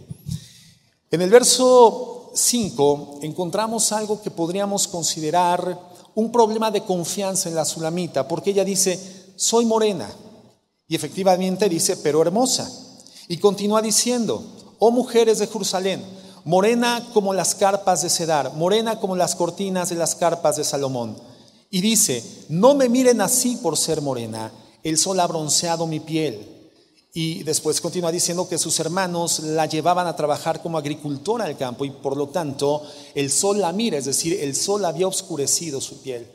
En el verso 5 encontramos algo que podríamos considerar un problema de confianza en la Sulamita, porque ella dice, soy morena, y efectivamente dice, pero hermosa. Y continúa diciendo, oh mujeres de Jerusalén, morena como las carpas de Cedar, morena como las cortinas de las carpas de Salomón. Y dice, no me miren así por ser morena, el sol ha bronceado mi piel y después continúa diciendo que sus hermanos la llevaban a trabajar como agricultora al campo y por lo tanto el sol la mira, es decir, el sol había oscurecido su piel.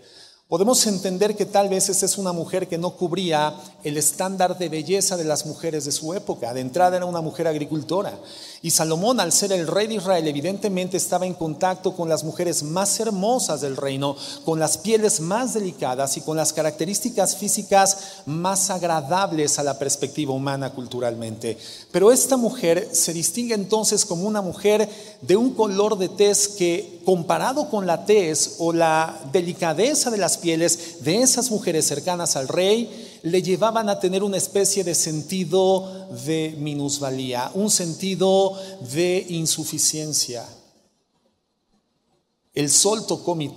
Podemos entender que tal vez esa es una mujer que no cubría el estándar de belleza de las mujeres de su época. De entrada era una mujer agricultora. Y Salomón, al ser el rey de Israel, evidentemente estaba en contacto con las mujeres más hermosas del reino, con las pieles más delicadas y con las características físicas más agradables a la perspectiva humana culturalmente. Pero esta mujer se distingue entonces como una mujer de un color de tez que, comparado con la tez o la delicadeza de las pieles de esas mujeres cercanas al rey le llevaban a tener una especie de sentido de minusvalía, un sentido de insuficiencia. El sol tocó mi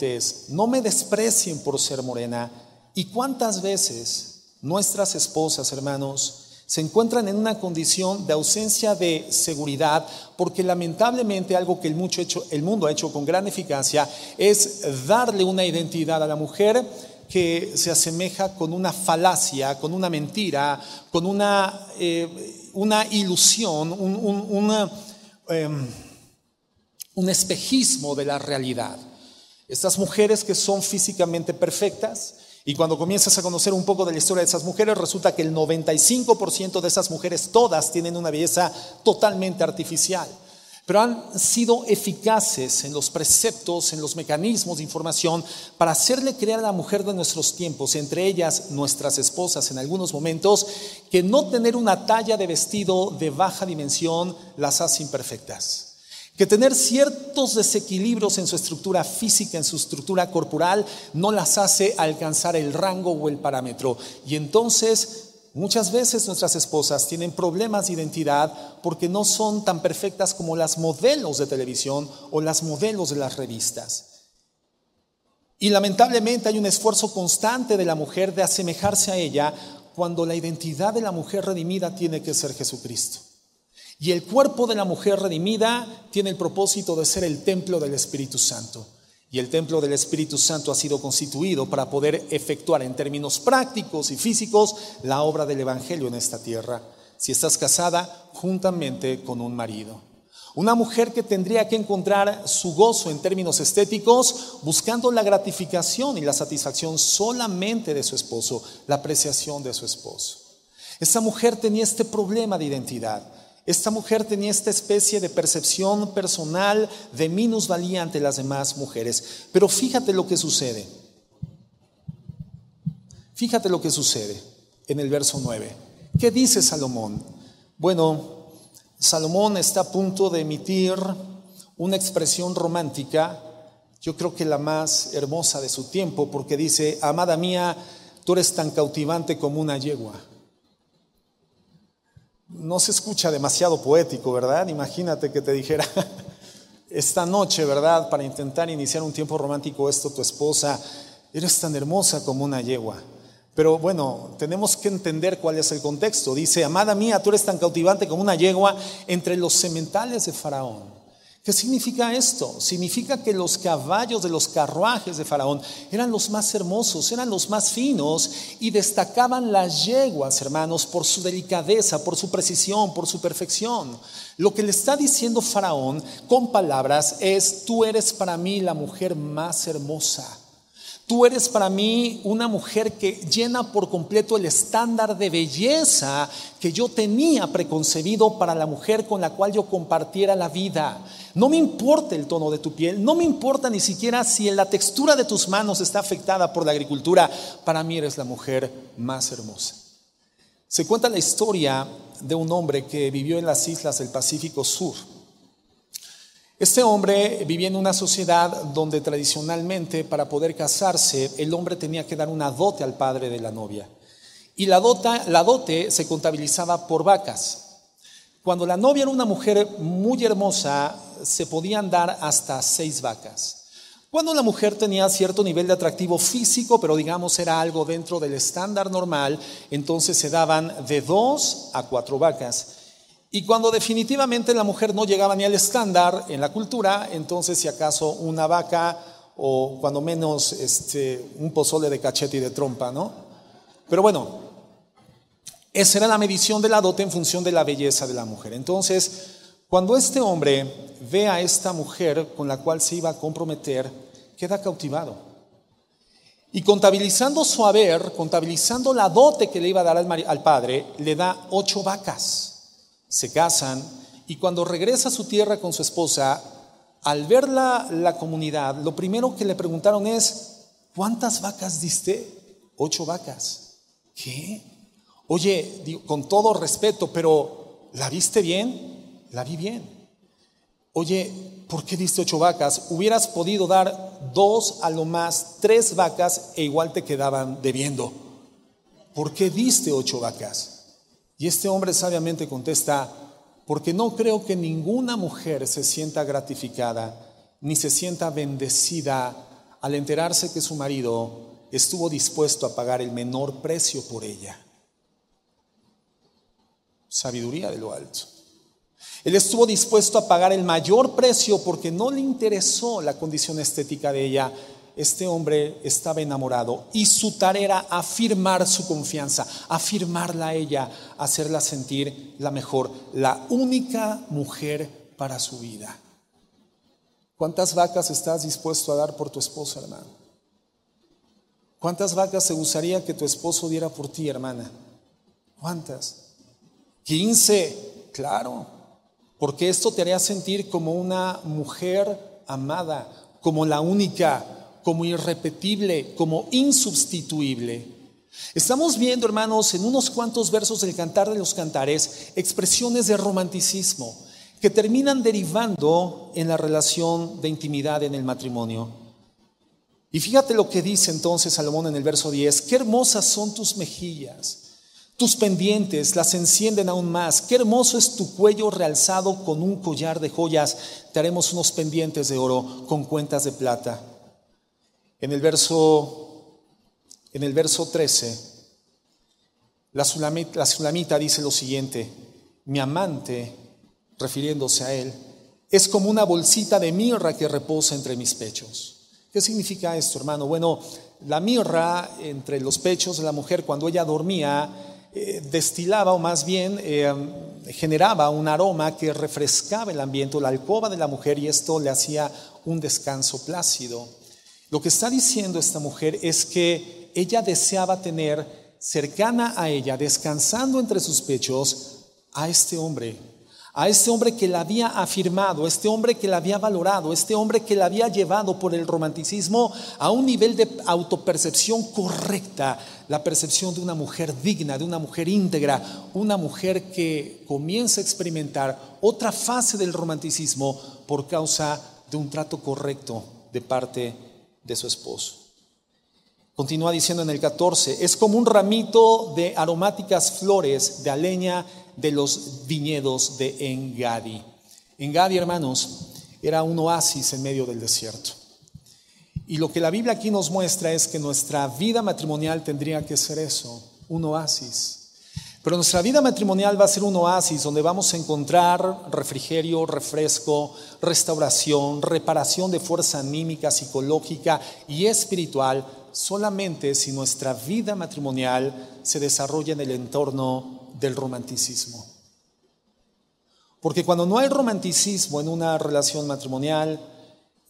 no me desprecien por ser morena. ¿Y cuántas veces nuestras esposas, hermanos, se encuentran en una condición de ausencia de seguridad, porque lamentablemente algo que el, mundo ha hecho con gran eficacia es darle una identidad a la mujer que se asemeja con una falacia, con una mentira, con una, eh, una ilusión, un, em, un espejismo de la realidad. Estas mujeres que son físicamente perfectas, y cuando comienzas a conocer un poco de la historia de esas mujeres, resulta que el 95% de esas mujeres, todas tienen una belleza totalmente artificial, pero han sido eficaces en los preceptos, en los mecanismos de información para hacerle creer a la mujer de nuestros tiempos, entre ellas nuestras esposas en algunos momentos, que no tener una talla de vestido de baja dimensión las hace imperfectas que tener ciertos desequilibrios en su estructura física, en su estructura corporal, no las hace alcanzar el rango o el parámetro. Y entonces muchas veces nuestras esposas tienen problemas de identidad porque no son tan perfectas como las modelos de televisión o las modelos de las revistas. Y lamentablemente hay un esfuerzo constante de la mujer de asemejarse a ella cuando la identidad de la mujer redimida tiene que ser Jesucristo. Y el cuerpo de la mujer redimida tiene el propósito de ser el templo del Espíritu Santo. Y el templo del Espíritu Santo ha sido constituido para poder efectuar en términos prácticos y físicos la obra del Evangelio en esta tierra. Si estás casada, juntamente con un marido. Una mujer que tendría que encontrar su gozo en términos estéticos buscando la gratificación y la satisfacción solamente de su esposo, la apreciación de su esposo. Esa mujer tenía este problema de identidad. Esta mujer tenía esta especie de percepción personal de minusvalía ante las demás mujeres. Pero fíjate lo que sucede. Fíjate lo que sucede en el verso 9. ¿Qué dice Salomón? Bueno, Salomón está a punto de emitir una expresión romántica, yo creo que la más hermosa de su tiempo, porque dice, amada mía, tú eres tan cautivante como una yegua no se escucha demasiado poético, ¿verdad? Imagínate que te dijera *laughs* esta noche, ¿verdad? Para intentar iniciar un tiempo romántico esto, tu esposa, eres tan hermosa como una yegua. Pero bueno, tenemos que entender cuál es el contexto. Dice, amada mía, tú eres tan cautivante como una yegua entre los sementales de Faraón. ¿Qué significa esto? Significa que los caballos de los carruajes de Faraón eran los más hermosos, eran los más finos y destacaban las yeguas, hermanos, por su delicadeza, por su precisión, por su perfección. Lo que le está diciendo Faraón con palabras es, tú eres para mí la mujer más hermosa. Tú eres para mí una mujer que llena por completo el estándar de belleza que yo tenía preconcebido para la mujer con la cual yo compartiera la vida. No me importa el tono de tu piel, no me importa ni siquiera si la textura de tus manos está afectada por la agricultura. Para mí eres la mujer más hermosa. Se cuenta la historia de un hombre que vivió en las islas del Pacífico Sur. Este hombre vivía en una sociedad donde tradicionalmente para poder casarse el hombre tenía que dar una dote al padre de la novia. Y la, la dote se contabilizaba por vacas. Cuando la novia era una mujer muy hermosa, se podían dar hasta seis vacas. Cuando la mujer tenía cierto nivel de atractivo físico, pero digamos era algo dentro del estándar normal, entonces se daban de dos a cuatro vacas. Y cuando definitivamente la mujer no llegaba ni al estándar en la cultura, entonces si acaso una vaca o cuando menos este, un pozole de cachete y de trompa, ¿no? Pero bueno, esa era la medición de la dote en función de la belleza de la mujer. Entonces, cuando este hombre ve a esta mujer con la cual se iba a comprometer, queda cautivado. Y contabilizando su haber, contabilizando la dote que le iba a dar al, padre, le da ocho vacas. Se casan y cuando regresa a su tierra con su esposa, al ver la, la comunidad, lo primero que le preguntaron es, ¿cuántas vacas diste? Ocho vacas. ¿Qué? Oye, con todo respeto, pero ¿la viste bien? La vi bien. Oye, ¿por qué diste ocho vacas? Hubieras podido dar dos, a lo más tres vacas e igual te quedaban debiendo. ¿Por qué diste ocho vacas? Y este hombre sabiamente contesta, porque no creo que ninguna mujer se sienta gratificada ni se sienta bendecida al enterarse que su marido estuvo dispuesto a pagar el menor precio por ella. Sabiduría de lo alto. Él estuvo dispuesto a pagar el mayor precio porque no le interesó la condición estética de ella. Este hombre estaba enamorado y su tarea era afirmar su confianza, afirmarla a ella, hacerla sentir la mejor, la única mujer para su vida. ¿Cuántas vacas estás dispuesto a dar por tu esposa, hermano? ¿Cuántas vacas se gustaría que tu esposo diera por ti, hermana? ¿Cuántas? 15, claro porque esto te haría sentir como una mujer amada, como la única, como irrepetible, como insubstituible. Estamos viendo, hermanos, en unos cuantos versos del Cantar de los Cantares, expresiones de romanticismo que terminan derivando en la relación de intimidad en el matrimonio. Y fíjate lo que dice entonces Salomón en el verso 10, qué hermosas son tus mejillas tus pendientes las encienden aún más. Qué hermoso es tu cuello realzado con un collar de joyas. Te haremos unos pendientes de oro con cuentas de plata. En el verso, en el verso 13, la sulamita, la sulamita dice lo siguiente, mi amante, refiriéndose a él, es como una bolsita de mirra que reposa entre mis pechos. ¿Qué significa esto, hermano? Bueno, la mirra entre los pechos de la mujer cuando ella dormía eh, destilaba o más bien eh, generaba un aroma que refrescaba el ambiente, la alcoba de la mujer y esto le hacía un descanso plácido. Lo que está diciendo esta mujer es que ella deseaba tener cercana a ella, descansando entre sus pechos, a este hombre a este hombre que la había afirmado, este hombre que la había valorado, este hombre que la había llevado por el romanticismo a un nivel de autopercepción correcta, la percepción de una mujer digna, de una mujer íntegra, una mujer que comienza a experimentar otra fase del romanticismo por causa de un trato correcto de parte de su esposo. Continúa diciendo en el 14, es como un ramito de aromáticas flores de aleña de los viñedos de Engadi. Engadi, hermanos, era un oasis en medio del desierto. Y lo que la Biblia aquí nos muestra es que nuestra vida matrimonial tendría que ser eso, un oasis. Pero nuestra vida matrimonial va a ser un oasis donde vamos a encontrar refrigerio, refresco, restauración, reparación de fuerza anímica, psicológica y espiritual, solamente si nuestra vida matrimonial se desarrolla en el entorno del romanticismo. Porque cuando no hay romanticismo en una relación matrimonial,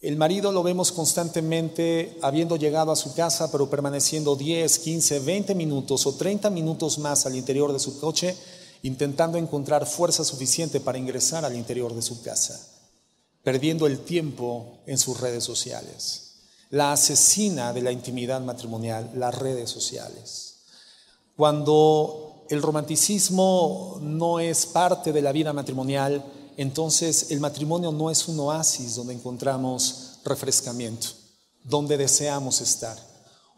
el marido lo vemos constantemente habiendo llegado a su casa, pero permaneciendo 10, 15, 20 minutos o 30 minutos más al interior de su coche, intentando encontrar fuerza suficiente para ingresar al interior de su casa, perdiendo el tiempo en sus redes sociales. La asesina de la intimidad matrimonial, las redes sociales. Cuando el romanticismo no es parte de la vida matrimonial, entonces el matrimonio no es un oasis donde encontramos refrescamiento, donde deseamos estar.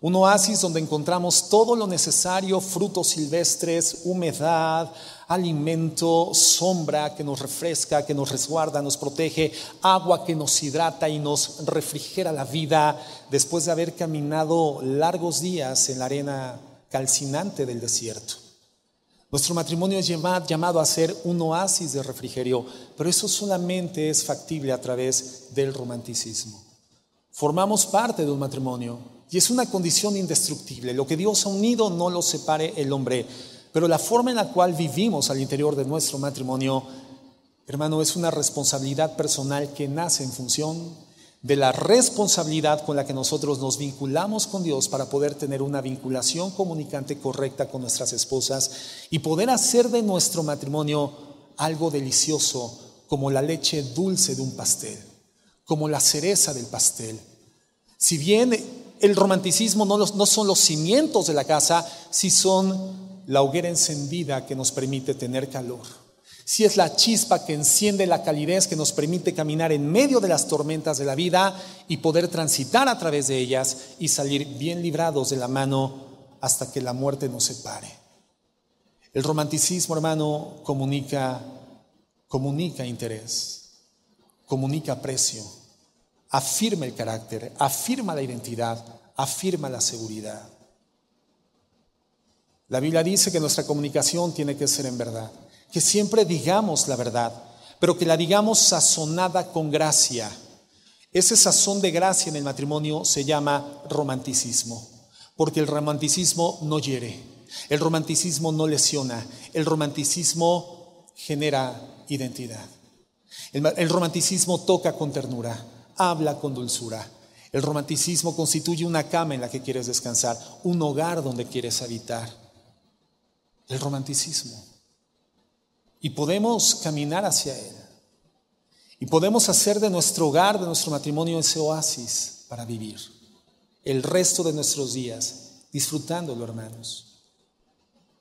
Un oasis donde encontramos todo lo necesario, frutos silvestres, humedad, alimento, sombra que nos refresca, que nos resguarda, nos protege, agua que nos hidrata y nos refrigera la vida después de haber caminado largos días en la arena calcinante del desierto. Nuestro matrimonio es llamado a ser un oasis de refrigerio, pero eso solamente es factible a través del romanticismo. Formamos parte de un matrimonio y es una condición indestructible. Lo que Dios ha unido no lo separe el hombre, pero la forma en la cual vivimos al interior de nuestro matrimonio, hermano, es una responsabilidad personal que nace en función de la responsabilidad con la que nosotros nos vinculamos con Dios para poder tener una vinculación comunicante correcta con nuestras esposas y poder hacer de nuestro matrimonio algo delicioso como la leche dulce de un pastel, como la cereza del pastel. Si bien el romanticismo no, no son los cimientos de la casa, sí son la hoguera encendida que nos permite tener calor si es la chispa que enciende la calidez que nos permite caminar en medio de las tormentas de la vida y poder transitar a través de ellas y salir bien librados de la mano hasta que la muerte nos separe. El romanticismo, hermano, comunica, comunica interés, comunica precio, afirma el carácter, afirma la identidad, afirma la seguridad. La Biblia dice que nuestra comunicación tiene que ser en verdad que siempre digamos la verdad, pero que la digamos sazonada con gracia. Ese sazón de gracia en el matrimonio se llama romanticismo, porque el romanticismo no hiere, el romanticismo no lesiona, el romanticismo genera identidad. El, romanticismo toca con ternura, habla con dulzura. El romanticismo constituye una cama en la que quieres descansar, un hogar donde quieres habitar. El romanticismo y podemos caminar hacia Él. Y podemos hacer de nuestro hogar, de nuestro matrimonio, ese oasis para vivir el resto de nuestros días, disfrutándolo, hermanos.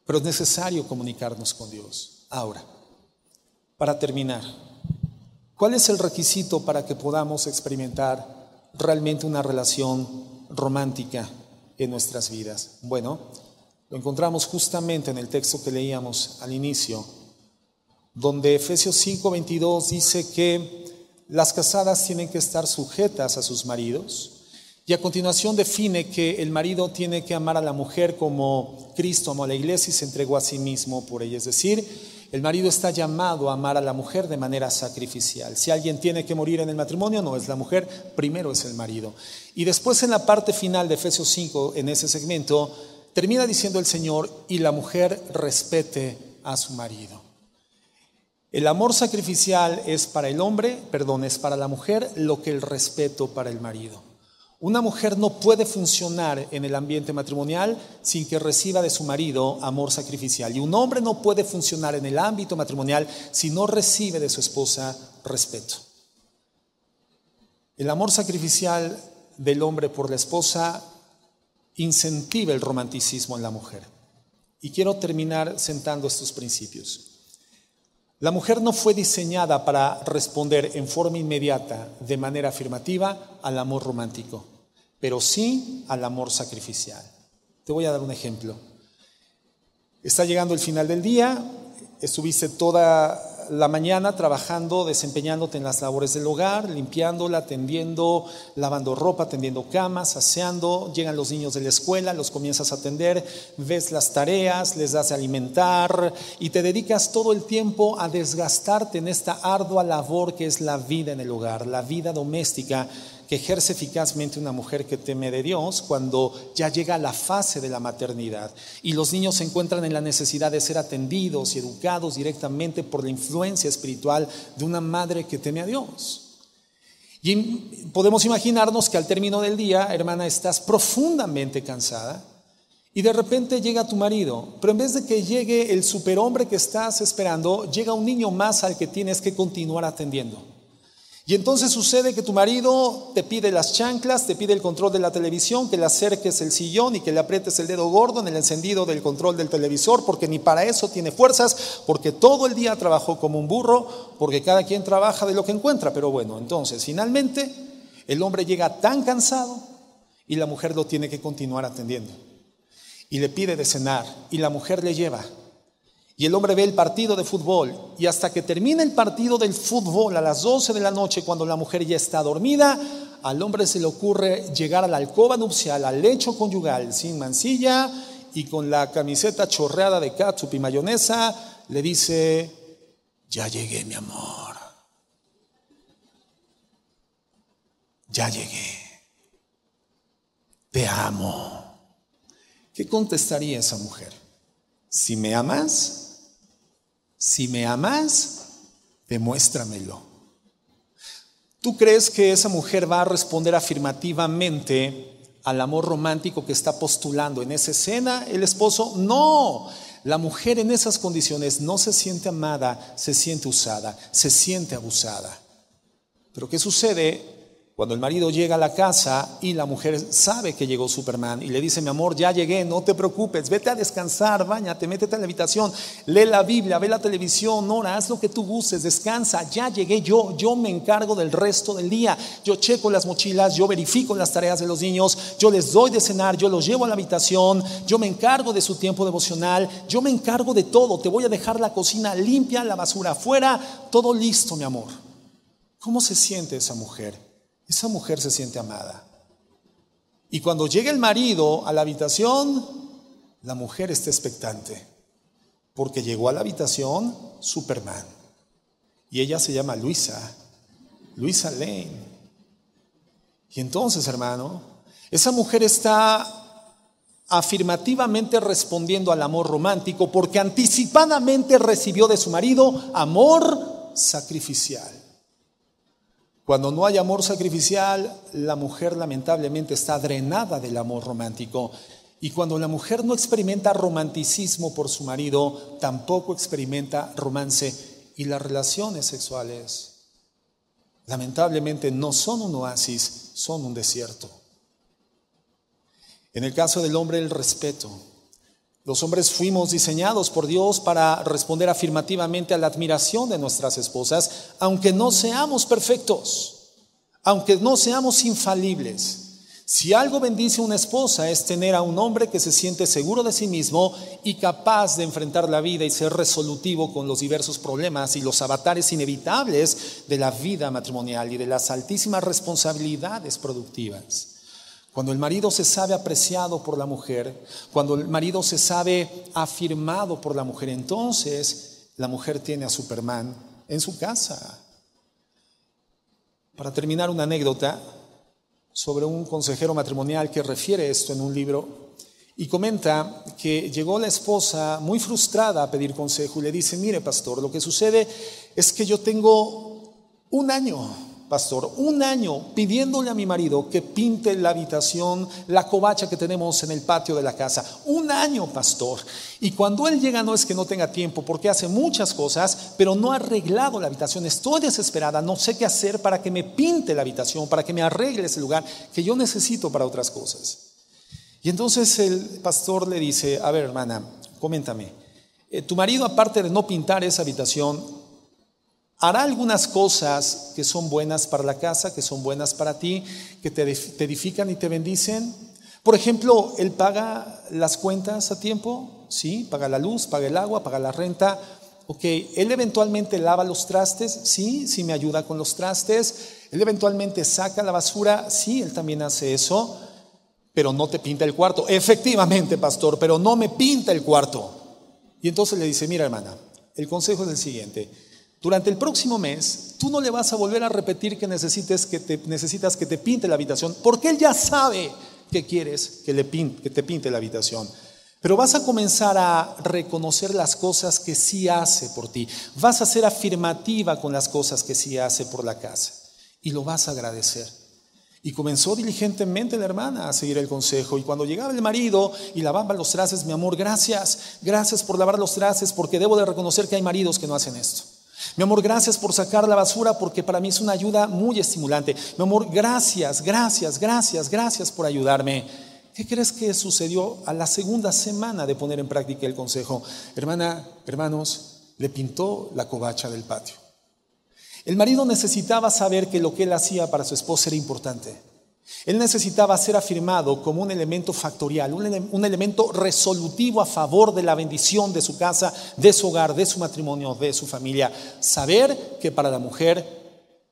Pero es necesario comunicarnos con Dios. Ahora, para terminar, ¿cuál es el requisito para que podamos experimentar realmente una relación romántica en nuestras vidas? Bueno, lo encontramos justamente en el texto que leíamos al inicio donde Efesios 5:22 dice que las casadas tienen que estar sujetas a sus maridos. Y a continuación define que el marido tiene que amar a la mujer como Cristo amó a la iglesia y se entregó a sí mismo por ella. Es decir, el marido está llamado a amar a la mujer de manera sacrificial. Si alguien tiene que morir en el matrimonio, no es la mujer, primero es el marido. Y después en la parte final de Efesios 5, en ese segmento, termina diciendo el Señor, y la mujer respete a su marido. El amor sacrificial es para el hombre, perdón, es para la mujer lo que el respeto para el marido. Una mujer no puede funcionar en el ambiente matrimonial sin que reciba de su marido amor sacrificial. Y un hombre no puede funcionar en el ámbito matrimonial si no recibe de su esposa respeto. El amor sacrificial del hombre por la esposa incentiva el romanticismo en la mujer. Y quiero terminar sentando estos principios. La mujer no fue diseñada para responder en forma inmediata, de manera afirmativa, al amor romántico, pero sí al amor sacrificial. Te voy a dar un ejemplo. Está llegando el final del día, estuviste toda la mañana trabajando, desempeñándote en las labores del hogar, limpiándola, atendiendo, lavando ropa, tendiendo camas, aseando, llegan los niños de la escuela, los comienzas a atender, ves las tareas, les das de alimentar y te dedicas todo el tiempo a desgastarte en esta ardua labor que es la vida en el hogar, la vida doméstica que ejerce eficazmente una mujer que teme de Dios cuando ya llega la fase de la maternidad y los niños se encuentran en la necesidad de ser atendidos y educados directamente por la influencia espiritual de una madre que teme a Dios. Y podemos imaginarnos que al término del día, hermana, estás profundamente cansada y de repente llega tu marido, pero en vez de que llegue el superhombre que estás esperando, llega un niño más al que tienes que continuar atendiendo. Y entonces sucede que tu marido te pide las chanclas, te pide el control de la televisión, que le acerques el sillón y que le aprietes el dedo gordo en el encendido del control del televisor, porque ni para eso tiene fuerzas, porque todo el día trabajó como un burro, porque cada quien trabaja de lo que encuentra. Pero bueno, entonces finalmente el hombre llega tan cansado y la mujer lo tiene que continuar atendiendo. Y le pide de cenar y la mujer le lleva y el hombre ve el partido de fútbol y hasta que termina el partido del fútbol a las 12 de la noche cuando la mujer ya está dormida, al hombre se le ocurre llegar a la alcoba nupcial, al lecho conyugal, sin mancilla y con la camiseta chorreada de ketchup y mayonesa, le dice, ya llegué mi amor, ya llegué, te amo. ¿Qué contestaría esa mujer? Si me amas, si me amas, demuéstramelo. ¿Tú crees que esa mujer va a responder afirmativamente al amor romántico que está postulando en esa escena el esposo? No. La mujer en esas condiciones no se siente amada, se siente usada, se siente abusada. Pero ¿qué sucede cuando el marido llega a la casa y la mujer sabe que llegó Superman y le dice, mi amor, ya llegué, no te preocupes, vete a descansar, bañate, métete en la habitación, lee la Biblia, ve la televisión, ora, haz lo que tú gustes, descansa, ya llegué yo, yo me encargo del resto del día, yo checo las mochilas, yo verifico las tareas de los niños, yo les doy de cenar, yo los llevo a la habitación, yo me encargo de su tiempo devocional, yo me encargo de todo, te voy a dejar la cocina limpia, la basura afuera, todo listo, mi amor. ¿Cómo se siente esa mujer? Esa mujer se siente amada. Y cuando llega el marido a la habitación, la mujer está expectante, porque llegó a la habitación Superman. Y ella se llama Luisa, Luisa Lane. Y entonces, hermano, esa mujer está afirmativamente respondiendo al amor romántico porque anticipadamente recibió de su marido amor sacrificial. Cuando no hay amor sacrificial, la mujer lamentablemente está drenada del amor romántico. Y cuando la mujer no experimenta romanticismo por su marido, tampoco experimenta romance. Y las relaciones sexuales, lamentablemente, no son un oasis, son un desierto. En el caso del hombre, el respeto. Los hombres fuimos diseñados por Dios para responder afirmativamente a la admiración de nuestras esposas, aunque no seamos perfectos, aunque no seamos infalibles. Si algo bendice a una esposa es tener a un hombre que se siente seguro de sí mismo y capaz de enfrentar la vida y ser resolutivo con los diversos problemas y los avatares inevitables de la vida matrimonial y de las altísimas responsabilidades productivas. Cuando el marido se sabe apreciado por la mujer, cuando el marido se sabe afirmado por la mujer, entonces la mujer tiene a Superman en su casa. Para terminar, una anécdota sobre un consejero matrimonial que refiere esto en un libro y comenta que llegó la esposa muy frustrada a pedir consejo y le dice, mire pastor, lo que sucede es que yo tengo un año pastor, un año pidiéndole a mi marido que pinte la habitación, la covacha que tenemos en el patio de la casa. Un año, pastor. Y cuando él llega no es que no tenga tiempo, porque hace muchas cosas, pero no ha arreglado la habitación. Estoy desesperada, no sé qué hacer para que me pinte la habitación, para que me arregle ese lugar que yo necesito para otras cosas. Y entonces el pastor le dice, a ver hermana, coméntame, eh, tu marido aparte de no pintar esa habitación, hará algunas cosas que son buenas para la casa, que son buenas para ti, que te edifican y te bendicen. Por ejemplo, él paga las cuentas a tiempo, ¿sí? Paga la luz, paga el agua, paga la renta. Ok, él eventualmente lava los trastes, sí, sí me ayuda con los trastes. Él eventualmente saca la basura, sí, él también hace eso, pero no te pinta el cuarto. Efectivamente, pastor, pero no me pinta el cuarto. Y entonces le dice, mira hermana, el consejo es el siguiente, durante el próximo mes, tú no le vas a volver a repetir que, necesites que te, necesitas que te pinte la habitación, porque él ya sabe que quieres que, le que te pinte la habitación. Pero vas a comenzar a reconocer las cosas que sí hace por ti. Vas a ser afirmativa con las cosas que sí hace por la casa. Y lo vas a agradecer. Y comenzó diligentemente la hermana a seguir el consejo. Y cuando llegaba el marido y lavaba los trastes, mi amor, gracias, gracias por lavar los trastes, porque debo de reconocer que hay maridos que no hacen esto. Mi amor, gracias por sacar la basura porque para mí es una ayuda muy estimulante. Mi amor, gracias, gracias, gracias, gracias por ayudarme. ¿Qué crees que sucedió a la segunda semana de poner en práctica el consejo? Hermana, hermanos, le pintó la covacha del patio. El marido necesitaba saber que lo que él hacía para su esposa era importante. Él necesitaba ser afirmado como un elemento factorial, un, elemento resolutivo a favor de la bendición de su casa, de su hogar, de su matrimonio, de su familia. Saber que para la mujer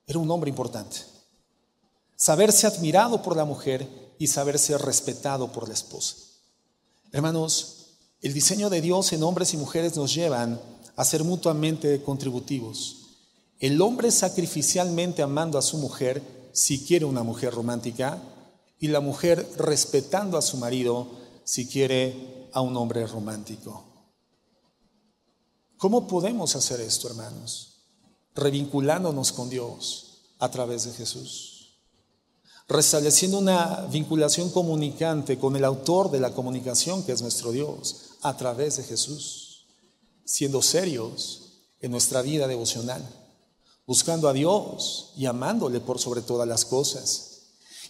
era un hombre importante. Saberse admirado por la mujer y saberse respetado por la esposa. Hermanos, el diseño de Dios en hombres y mujeres nos llevan a ser mutuamente contributivos. El hombre sacrificialmente amando a su mujer si quiere una mujer romántica y la mujer respetando a su marido si quiere a un hombre romántico. ¿Cómo podemos hacer esto, hermanos? Revinculándonos con Dios, a través de Jesús. Restableciendo una vinculación comunicante con el autor de la comunicación, que es nuestro Dios, a través de Jesús. Siendo serios en nuestra vida devocional, buscando a Dios y amándole por sobre todas las cosas.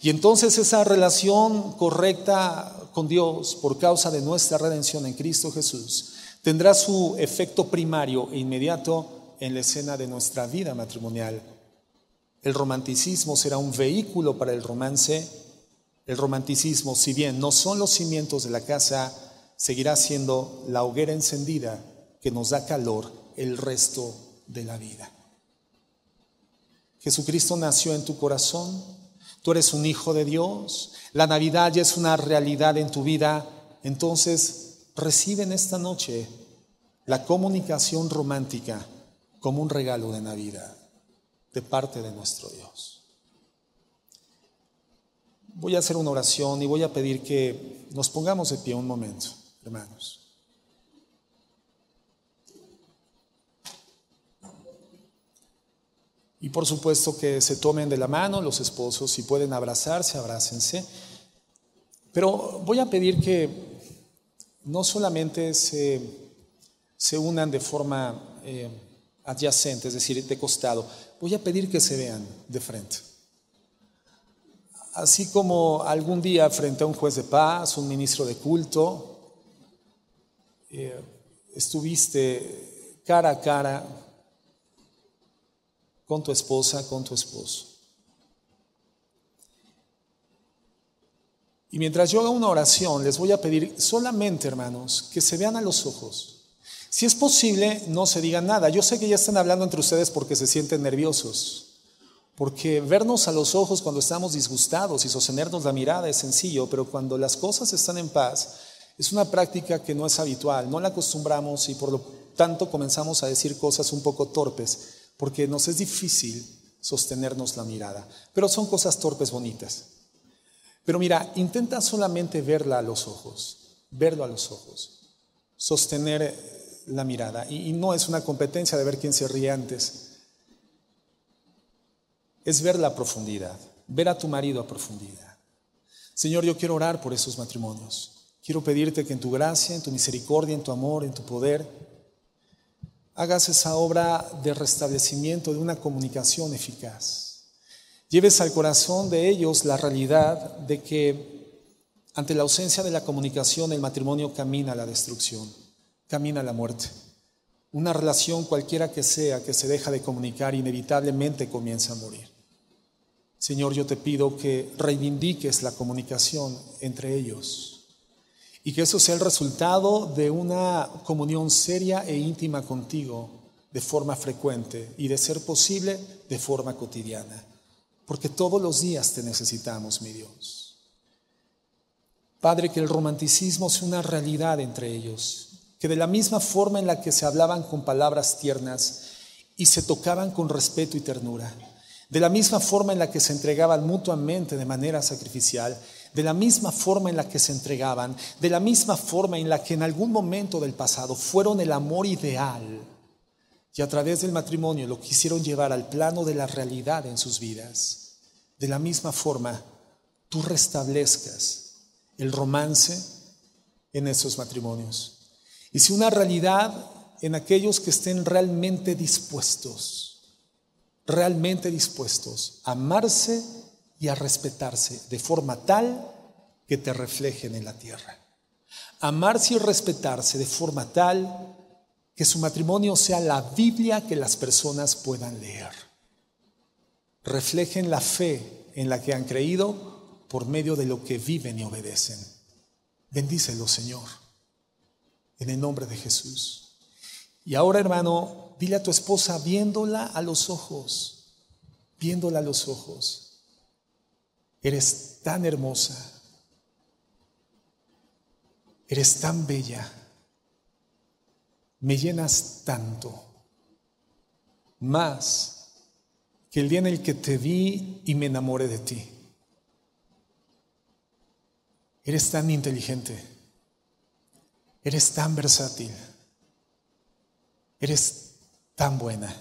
Y entonces esa relación correcta con Dios por causa de nuestra redención en Cristo Jesús tendrá su efecto primario e inmediato en la escena de nuestra vida matrimonial. El romanticismo será un vehículo para el romance. El romanticismo, si bien no son los cimientos de la casa, seguirá siendo la hoguera encendida que nos da calor el resto de la vida. Jesucristo nació en tu corazón, tú eres un hijo de Dios, la Navidad ya es una realidad en tu vida, entonces recibe en esta noche la comunicación romántica como un regalo de Navidad de parte de nuestro Dios. Voy a hacer una oración y voy a pedir que nos pongamos de pie un momento, hermanos. Y por supuesto que se tomen de la mano los esposos, si pueden abrazarse, abrácense. Pero voy a pedir que no solamente se, se unan de forma eh, adyacente, es decir, de costado, voy a pedir que se vean de frente. Así como algún día frente a un juez de paz, un ministro de culto, eh, estuviste cara a cara con tu esposa, con tu esposo. Y mientras yo haga una oración, les voy a pedir solamente, hermanos, que se vean a los ojos. Si es posible, no se digan nada. Yo sé que ya están hablando entre ustedes porque se sienten nerviosos. Porque vernos a los ojos cuando estamos disgustados y sostenernos la mirada es sencillo, pero cuando las cosas están en paz, es una práctica que no es habitual, no la acostumbramos y por lo tanto comenzamos a decir cosas un poco torpes porque nos es difícil sostenernos la mirada, pero son cosas torpes bonitas. Pero mira, intenta solamente verla a los ojos, verlo a los ojos, sostener la mirada. Y, no es una competencia de ver quién se ríe antes, es ver la profundidad, ver a tu marido a profundidad. Señor, yo quiero orar por esos matrimonios. Quiero pedirte que en tu gracia, en tu misericordia, en tu amor, en tu poder, hagas esa obra de restablecimiento de una comunicación eficaz. Lleves al corazón de ellos la realidad de que ante la ausencia de la comunicación el matrimonio camina a la destrucción, camina a la muerte. Una relación cualquiera que sea que se deja de comunicar inevitablemente comienza a morir. Señor, yo te pido que reivindiques la comunicación entre ellos y que eso sea el resultado de una comunión seria e íntima contigo de forma frecuente y de ser posible de forma cotidiana. Porque todos los días te necesitamos, mi Dios. Padre, que el romanticismo sea una realidad entre ellos, que de la misma forma en la que se hablaban con palabras tiernas y se tocaban con respeto y ternura, de la misma forma en la que se entregaban mutuamente de manera sacrificial, de la misma forma en la que se entregaban, de la misma forma en la que en algún momento del pasado fueron el amor ideal y a través del matrimonio lo quisieron llevar al plano de la realidad en sus vidas. De la misma forma, tú restablezcas el romance en esos matrimonios. Y si una realidad en aquellos que estén realmente dispuestos, realmente dispuestos a amarse y a respetarse de forma tal que te reflejen en la tierra. Amarse y respetarse de forma tal que su matrimonio sea la Biblia que las personas puedan leer. Reflejen la fe en la que han creído por medio de lo que viven y obedecen. Bendícelo, Señor, en el nombre de Jesús. Y ahora, hermano, dile a tu esposa, viéndola a los ojos, viéndola a los ojos, Eres tan hermosa. Eres tan bella. Me llenas tanto. Más que el día en el que te vi y me enamoré de ti. Eres tan inteligente. Eres tan versátil. Eres tan buena.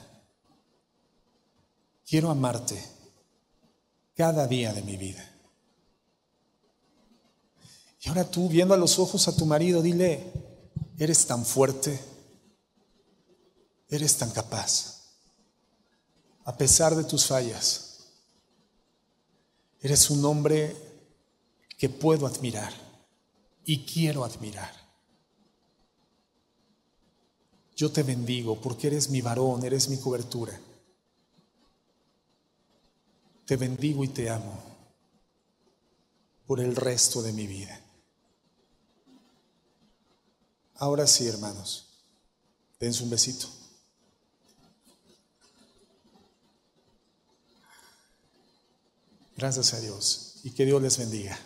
Quiero amarte cada día de mi vida. Y ahora tú, viendo a los ojos a tu marido, dile, eres tan fuerte, eres tan capaz, a pesar de tus fallas. Eres un hombre que puedo admirar y quiero admirar. Yo te bendigo porque eres mi varón, eres mi cobertura. Te bendigo y te amo por el resto de mi vida. Ahora sí, hermanos, dense un besito. Gracias a Dios y que Dios les bendiga.